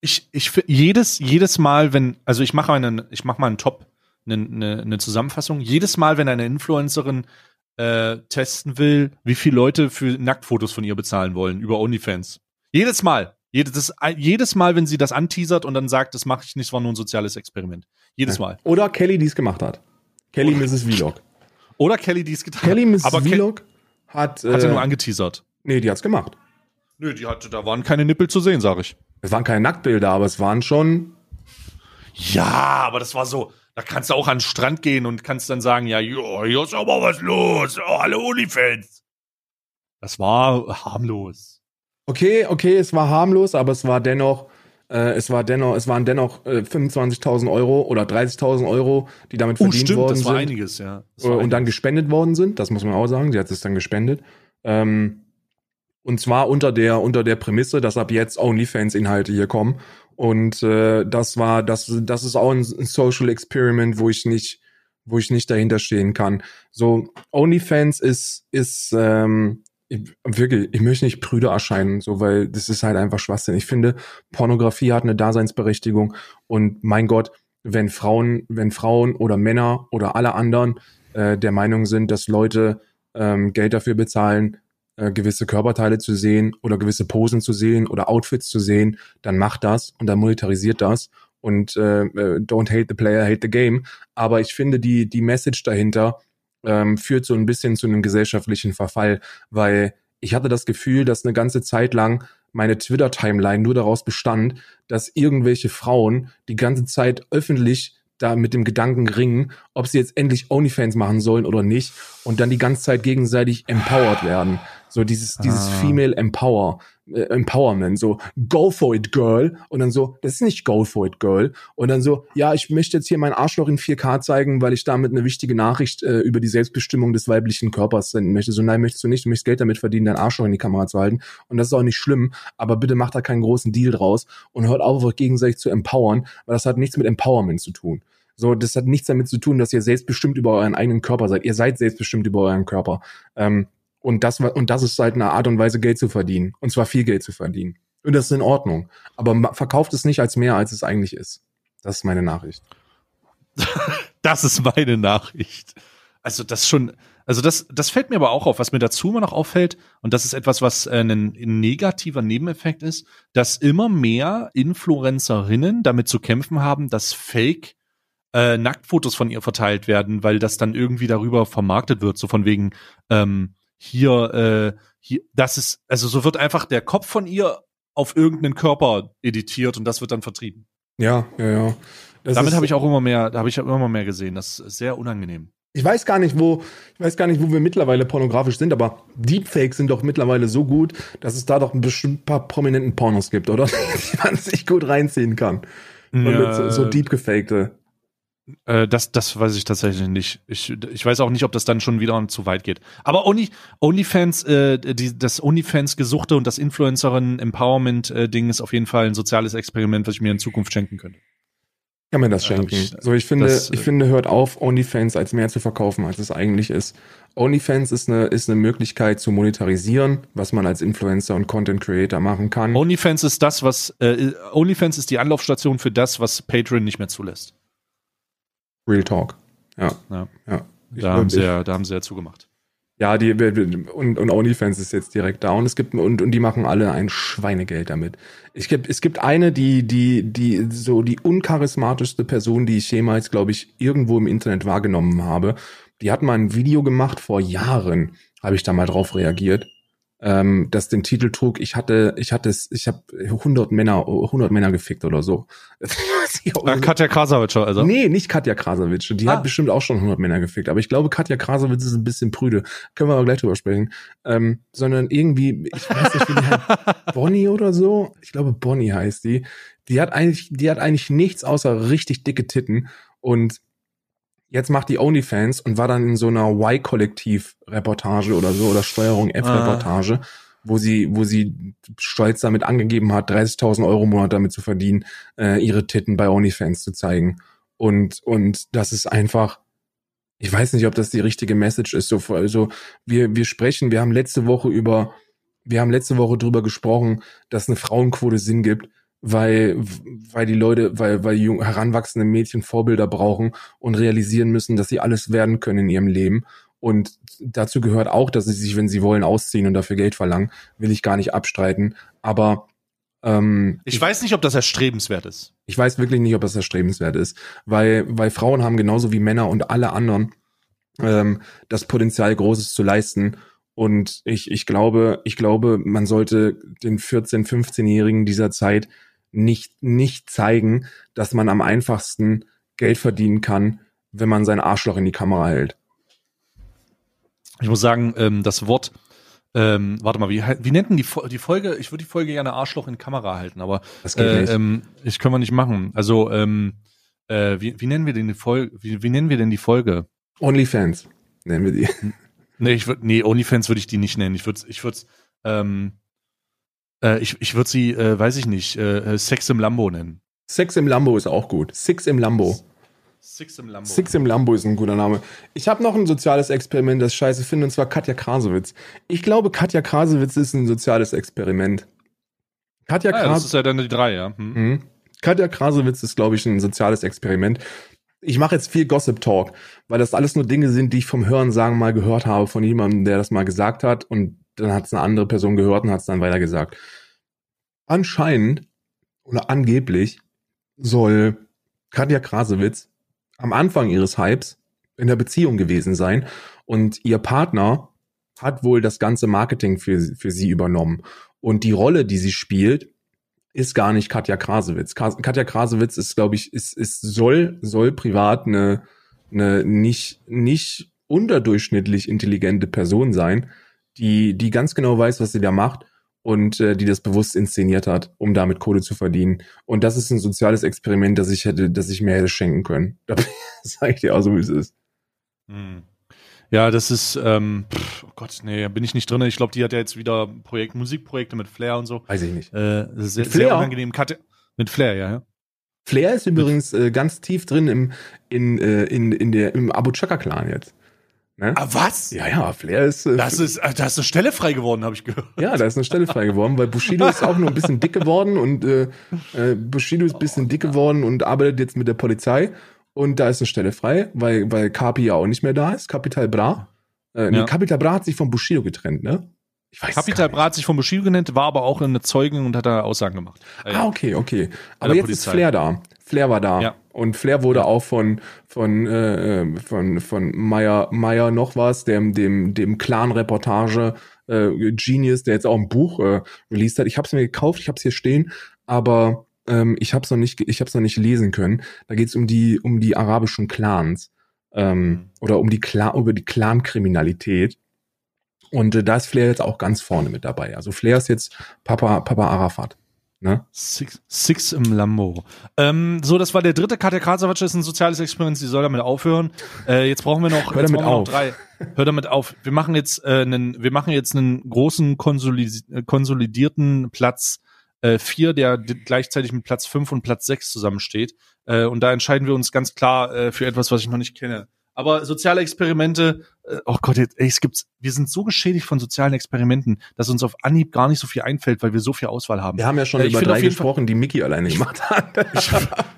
ich, ich jedes, jedes Mal, wenn, also ich mache einen, ich mache mal einen Top, eine, eine, eine Zusammenfassung. Jedes Mal, wenn eine Influencerin äh, testen will, wie viele Leute für Nacktfotos von ihr bezahlen wollen über OnlyFans. Jedes Mal. Jedes, jedes Mal, wenn sie das anteasert und dann sagt, das mache ich nicht, es war nur ein soziales Experiment. Jedes Mal. Oder Kelly, die es gemacht hat. Kelly Oder, Mrs. Vlog. Oder Kelly, die es getan hat. Kelly Mrs. Aber Vlog hat. Äh, hat sie nur angeteasert. Nee, die hat's gemacht. Nö, die hatte, da waren keine Nippel zu sehen, sag ich. Es waren keine Nacktbilder, aber es waren schon. Ja, aber das war so, da kannst du auch an den Strand gehen und kannst dann sagen, ja, jo, hier ist aber was los. Oh, alle Unifans. Das war harmlos. Okay, okay, es war harmlos, aber es war dennoch, äh, es war dennoch, es waren dennoch äh, 25.000 Euro oder 30.000 Euro, die damit verdient oh, stimmt, worden das war sind. einiges, ja. Das war und einiges. dann gespendet worden sind. Das muss man auch sagen. Sie hat es dann gespendet. Ähm, und zwar unter der unter der Prämisse, dass ab jetzt OnlyFans-Inhalte hier kommen. Und äh, das war, das, das ist auch ein, Social Experiment, wo ich nicht, wo ich nicht dahinter stehen kann. So, OnlyFans ist, ist ähm, ich, wirklich, ich möchte nicht prüde erscheinen, so, weil das ist halt einfach Schwachsinn. Ich finde, Pornografie hat eine Daseinsberechtigung und mein Gott, wenn Frauen, wenn Frauen oder Männer oder alle anderen äh, der Meinung sind, dass Leute ähm, Geld dafür bezahlen, äh, gewisse Körperteile zu sehen oder gewisse Posen zu sehen oder Outfits zu sehen, dann macht das und dann monetarisiert das und äh, äh, don't hate the player, hate the game. Aber ich finde, die, die Message dahinter ähm, führt so ein bisschen zu einem gesellschaftlichen Verfall, weil ich hatte das Gefühl, dass eine ganze Zeit lang meine Twitter-Timeline nur daraus bestand, dass irgendwelche Frauen die ganze Zeit öffentlich da mit dem Gedanken ringen, ob sie jetzt endlich OnlyFans machen sollen oder nicht und dann die ganze Zeit gegenseitig empowered werden. So dieses, dieses Ah. Female Empower, äh, Empowerment, so go for it, girl. Und dann so, das ist nicht go for it, girl. Und dann so, ja, ich möchte jetzt hier mein Arschloch in 4K zeigen, weil ich damit eine wichtige Nachricht äh, über die Selbstbestimmung des weiblichen Körpers senden möchte. So, nein, möchtest du nicht, du möchtest Geld damit verdienen, dein Arschloch in die Kamera zu halten. Und das ist auch nicht schlimm, aber bitte macht da keinen großen Deal draus und hört auf, euch gegenseitig zu empowern, weil das hat nichts mit Empowerment zu tun. So, das hat nichts damit zu tun, dass ihr selbstbestimmt über euren eigenen Körper seid. Ihr seid selbstbestimmt über euren Körper. Ähm, und das und das ist halt eine Art und Weise, Geld zu verdienen. Und zwar viel Geld zu verdienen. Und das ist in Ordnung. Aber verkauft es nicht als mehr, als es eigentlich ist. Das ist meine Nachricht. Das ist meine Nachricht. Also das schon, also das, das fällt mir aber auch auf. Was mir dazu immer noch auffällt, und das ist etwas, was äh, ein, ein negativer Nebeneffekt ist, dass immer mehr Influencerinnen damit zu kämpfen haben, dass Fake äh, Nacktfotos von ihr verteilt werden, weil das dann irgendwie darüber vermarktet wird, so von wegen ähm, hier, äh, hier, das ist, also so wird einfach der Kopf von ihr auf irgendeinen Körper editiert und das wird dann vertrieben. Ja, ja, ja. Das Damit habe ich auch immer mehr, da habe ich immer mehr gesehen. Das ist sehr unangenehm. Ich weiß gar nicht, wo, ich weiß gar nicht, wo wir mittlerweile pornografisch sind, aber Deepfakes sind doch mittlerweile so gut, dass es da doch ein bestimmt paar prominenten Pornos gibt, oder? Die man sich gut reinziehen kann. Und mit so, so deep gefakte. Äh, das, das weiß ich tatsächlich nicht. Ich, ich weiß auch nicht, ob das dann schon wieder zu weit geht. Aber Only, OnlyFans, äh, die, das OnlyFans-Gesuchte und das Influencerin-Empowerment-Ding ist auf jeden Fall ein soziales Experiment, was ich mir in Zukunft schenken könnte. Kann man das schenken. ich- so, ich finde, das, ich äh, finde, hört auf, OnlyFans als mehr zu verkaufen, als es eigentlich ist. OnlyFans ist eine, ist eine Möglichkeit zu monetarisieren, was man als Influencer und Content Creator machen kann. OnlyFans ist das, was, äh, OnlyFans ist die Anlaufstation für das, was Patreon nicht mehr zulässt. Real Talk. Ja. Ja. ja. Ich Da haben, sie ja, da haben sie ja zugemacht. Ja, die und, und OnlyFans ist jetzt direkt da und es gibt und, und die machen alle ein Schweinegeld damit. Ich es gibt eine, die die die so die uncharismatischste Person, die ich jemals, glaube ich, irgendwo im Internet wahrgenommen habe. Die hat mal ein Video gemacht vor Jahren, habe ich da mal drauf reagiert, ähm, das den Titel trug. Ich hatte ich hatte es, ich habe 100 Männer 100 Männer gefickt oder so. Äh, Katja Krasavitscher, also. Nee, nicht Katja Krasowitsch. Die Ah. hat bestimmt auch schon 100 Männer gefickt. Aber ich glaube, Katja Krasowitsch ist ein bisschen prüde. Können wir aber gleich drüber sprechen. Ähm, sondern irgendwie, ich weiß nicht, wie die heißt. Bonnie oder so? Ich glaube, Bonnie heißt die. Die hat eigentlich, die hat eigentlich nichts außer richtig dicke Titten. Und jetzt macht die OnlyFans und war dann in so einer Y-Kollektiv-Reportage oder so oder Steuerung F-Reportage, wo sie, wo sie stolz damit angegeben hat, 30.000 Euro im Monat damit zu verdienen, äh, ihre Titten bei OnlyFans zu zeigen. Und, und das ist einfach, ich weiß nicht, ob das die richtige Message ist. So, also wir, wir sprechen, wir haben letzte Woche über, wir haben letzte Woche drüber gesprochen, dass eine Frauenquote Sinn gibt, weil, weil die Leute, weil, weil jung, heranwachsende Mädchen Vorbilder brauchen und realisieren müssen, dass sie alles werden können in ihrem Leben. Und dazu gehört auch, dass sie sich, wenn sie wollen, ausziehen und dafür Geld verlangen. Will ich gar nicht abstreiten. Aber ähm, Ich weiß nicht, ob das erstrebenswert ist. ich weiß wirklich nicht, ob das erstrebenswert ist, weil, weil Frauen haben genauso wie Männer und alle anderen ähm, das Potenzial, Großes zu leisten. Und ich, ich glaube, ich glaube, man sollte den 14-, 15-Jährigen dieser Zeit nicht, nicht zeigen, dass man am einfachsten Geld verdienen kann, wenn man sein Arschloch in die Kamera hält. Ich muss sagen, ähm, das Wort, ähm, warte mal, wie, wie nennt denn die, die Folge? Ich würde die Folge gerne Arschloch in Kamera halten, aber Das geht äh, nicht. ähm, ich können wir nicht machen. Also, ähm, äh, wie, wie nennen wir denn die Folge? Wie, wie nennen wir denn die Folge? Onlyfans nennen wir die. Nee, ich würde, nee, OnlyFans würde ich die nicht nennen. Ich würde, ich würde, ähm, äh, ich, ich würde sie, äh, weiß ich nicht, äh, äh, Sex im Lambo nennen. Six im Lambo ist auch gut. Six im Lambo. Six im Lambo. Six im Lambo ist ein guter Name. Ich habe noch ein soziales Experiment, das ich scheiße finde, und zwar Katja Krasowitz. Ich glaube, Katja Krasowitz ist ein soziales Experiment. Katja, ah, ja, das Kras ist ja dann die drei, ja. Hm. Mhm. Katja Krasowitz ist, glaube ich, ein soziales Experiment. Ich mache jetzt viel Gossip Talk, weil das alles nur Dinge sind, die ich vom Hören sagen mal gehört habe von jemandem, der das mal gesagt hat und dann hat es eine andere Person gehört und hat es dann weitergesagt. Anscheinend oder angeblich soll Katja Krasowitz am Anfang ihres Hypes in der Beziehung gewesen sein und ihr Partner hat wohl das ganze Marketing für, für sie übernommen. Und die Rolle, die sie spielt, ist gar nicht Katja Krasowitz. Ka- Katja Krasowitz ist, glaube ich, ist, ist soll, soll privat eine, eine nicht, nicht unterdurchschnittlich intelligente Person sein, die, die ganz genau weiß, was sie da macht und äh, die das bewusst inszeniert hat, um damit Kohle zu verdienen. Und das ist ein soziales Experiment, das ich hätte, das ich mir hätte schenken können. Da sage ich dir auch so, wie es ist. Hm. Ja, das ist, ähm, pff, oh Gott, nee, bin ich nicht drin. Ich glaube, die hat ja jetzt wieder Projekt, Musikprojekte mit Flair und so. Weiß ich nicht. Äh, sehr, Mit Flair? sehr unangenehm. Kate mit Flair, ja, ja. Flair ist übrigens äh, ganz tief drin im, in, äh, in, in der, im Abu Chaka-Clan jetzt. Ne? Ah, was? Ja, ja, Flair ist. Äh, Das ist, äh, da ist eine Stelle frei geworden, habe ich gehört. Ja, da ist eine Stelle frei geworden, weil Bushido ist auch nur ein bisschen dick geworden und äh, äh, Bushido ist ein bisschen dick geworden und arbeitet jetzt mit der Polizei und da ist eine Stelle frei, weil weil Kapi ja auch nicht mehr da ist, Capital Bra. Äh, nee, Ja. Capital Bra hat sich von Bushido getrennt, ne? Ich weiß Capital gar Bra hat sich von Bushido genannt, war aber auch eine Zeugin und hat da Aussagen gemacht. Ah, okay, okay. Aber jetzt ist Polizei. Flair da. Flair war da. Ja. Und Flair wurde auch von von äh, von von Meyer Meyer noch was, dem dem dem Clan Reportage äh, Genius, der jetzt auch ein Buch äh, released hat. Ich habe es mir gekauft, ich habe es hier stehen, aber ähm, ich habe es noch nicht ich habe es noch nicht lesen können. Da geht es um die um die arabischen Clans ähm, oder um die Clan über die Clan-Kriminalität. Und äh, da ist Flair jetzt auch ganz vorne mit dabei. Also Flair ist jetzt Papa Papa Arafat. Ne? Six, Six im Lambo. Ähm, so, das war der dritte Katja Krasavitsch, ist ein soziales Experiment, sie soll damit aufhören. Äh, jetzt brauchen wir noch, Hör damit auf. drei. Hör damit auf. Wir machen jetzt äh, einen, wir machen jetzt einen großen konsolid äh, konsolidierten Platz äh, vier, der gleichzeitig mit Platz fünf und Platz sechs zusammensteht. Äh, und da entscheiden wir uns ganz klar äh, für etwas, was ich noch nicht kenne. Aber soziale Experimente, äh, oh Gott, jetzt, ey, es gibt's, wir sind so geschädigt von sozialen Experimenten, dass uns auf Anhieb gar nicht so viel einfällt, weil wir so viel Auswahl haben. Wir haben ja schon Äh, über drei jeden Fall- gesprochen, die Mickey alleine gemacht hat. ich,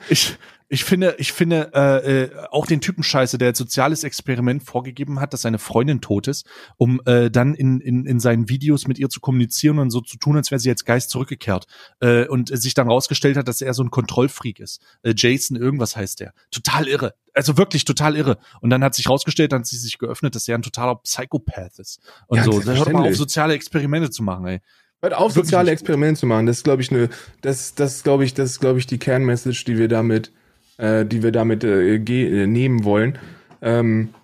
ich finde, ich finde äh, äh, auch den Typen scheiße, der als soziales Experiment vorgegeben hat, dass seine Freundin tot ist, um äh, dann in, in, in seinen Videos mit ihr zu kommunizieren und so zu tun, als wäre sie als Geist zurückgekehrt. Äh, und sich dann rausgestellt hat, dass er so ein Kontrollfreak ist. Äh, Jason, irgendwas heißt der. Total irre. Also wirklich total irre. Und dann hat sich rausgestellt, dann hat sie sich geöffnet, dass er ein totaler Psychopath ist. Und Ja, so. Hört mal auf, soziale Experimente zu machen, ey. Hört auf, soziale. Experimente zu machen. Das ist, glaube ich, eine, das, das glaube ich, das ist, glaube ich, die Kernmessage, die wir damit, äh, die wir damit äh, äh, nehmen wollen. Ähm,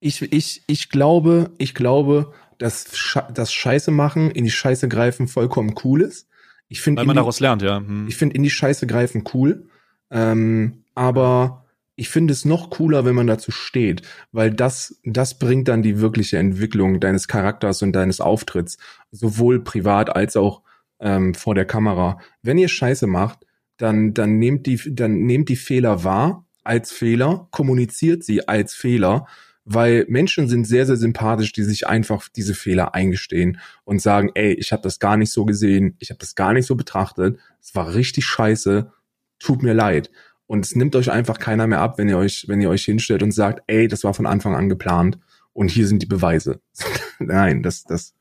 ich, ich, ich glaube, ich glaube, dass Sche das Scheiße machen, in die Scheiße greifen vollkommen cool ist. Ich finde, Weil man daraus lernt, ja. Hm. ich finde in die Scheiße greifen cool. Ähm, aber ich finde es noch cooler, wenn man dazu steht, weil das, das bringt dann die wirkliche Entwicklung deines Charakters und deines Auftritts, sowohl privat als auch ähm, vor der Kamera. Wenn ihr Scheiße macht, dann, dann nehmt die, dann nehmt die Fehler wahr als Fehler, kommuniziert sie als Fehler, weil Menschen sind sehr, sehr sympathisch, die sich einfach diese Fehler eingestehen und sagen, ey, ich habe das gar nicht so gesehen, ich habe das gar nicht so betrachtet, es war richtig scheiße, tut mir leid. Und es nimmt euch einfach keiner mehr ab, wenn ihr euch, wenn ihr euch hinstellt und sagt, ey, das war von Anfang an geplant und hier sind die Beweise. Nein, das, das,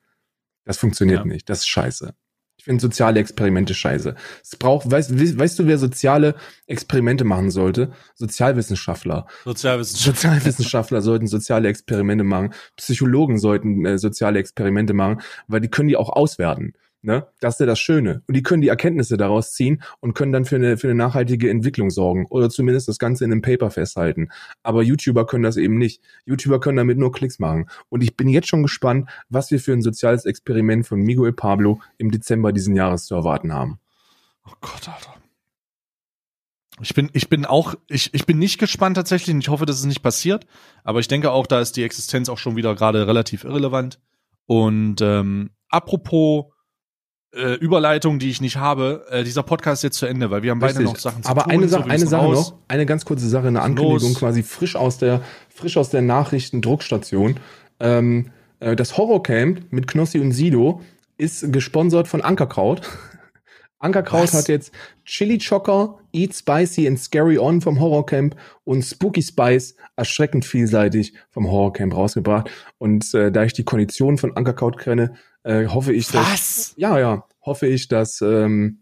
das funktioniert Ja. nicht. Das ist scheiße. Ich finde soziale Experimente scheiße. Es braucht, weißt, we- weißt du, wer soziale Experimente machen sollte? Sozialwissenschaftler. Sozialwissenschaft. Sozialwissenschaftler sollten soziale Experimente machen. Psychologen sollten äh, soziale Experimente machen, weil die können die auch auswerten. Ne? Das ist ja das Schöne. Und die können die Erkenntnisse daraus ziehen und können dann für eine, für eine nachhaltige Entwicklung sorgen. Oder zumindest das Ganze in einem Paper festhalten. Aber YouTuber können das eben nicht. YouTuber können damit nur Klicks machen. Und ich bin jetzt schon gespannt, was wir für ein soziales Experiment von Miguel Pablo im Dezember diesen Jahres zu erwarten haben. Oh Gott, Alter. Ich bin, ich bin auch, ich, ich bin nicht gespannt tatsächlich und ich hoffe, dass es nicht passiert. Aber ich denke auch, da ist die Existenz auch schon wieder gerade relativ irrelevant. Und ähm, apropos äh, Überleitung, die ich nicht habe, äh, dieser Podcast ist jetzt zu Ende, weil wir haben beide Richtig. noch Sachen zu Aber tun. eine so, Sache, wir eine Sache raus. noch, eine ganz kurze Sache, eine Ankündigung Los. quasi frisch aus der, frisch aus der Nachrichtendruckstation. Ähm, äh, das Horrorcamp mit Knossi und Sido ist gesponsert von Ankerkraut. Ankerkraut Was? hat jetzt Chili Chocker, Eat Spicy and Scary On vom Horrorcamp und Spooky Spice erschreckend vielseitig vom Horrorcamp rausgebracht. Und äh, da ich die Konditionen von Ankerkraut kenne, äh, hoffe ich, dass Was? ja, ja, hoffe ich, dass ähm,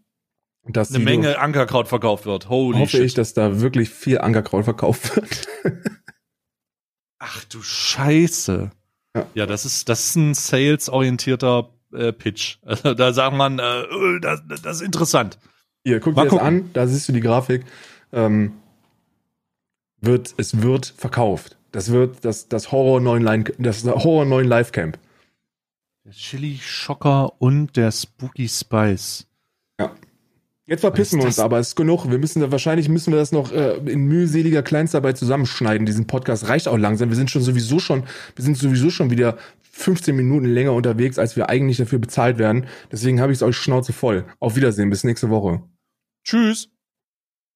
dass Eine Menge Ankerkraut verkauft wird. Holy hoffe shit. ich, dass da wirklich viel Ankerkraut verkauft wird. Ach du Scheiße. Ja. Ja, das ist, das ist ein sales-orientierter äh, Pitch. Also, da sagt man, äh, das, das ist interessant. Hier, guck Mal dir das gucken. an, da siehst du die Grafik. Ähm, wird, es wird verkauft. Das wird das, das Horror 9 Line, das Horror 9 Live Camp. Der Chili Schocker und der Spooky Spice. Ja. Jetzt verpissen wir uns aber, es ist genug. Wir müssen da, wahrscheinlich müssen wir das noch äh, in mühseliger Kleinstarbeit zusammenschneiden. Diesen Podcast reicht auch langsam. Wir sind schon sowieso schon, wir sind sowieso schon wieder 15 Minuten länger unterwegs, als wir eigentlich dafür bezahlt werden. Deswegen habe ich es euch Schnauze voll. Auf Wiedersehen, bis nächste Woche. Tschüss.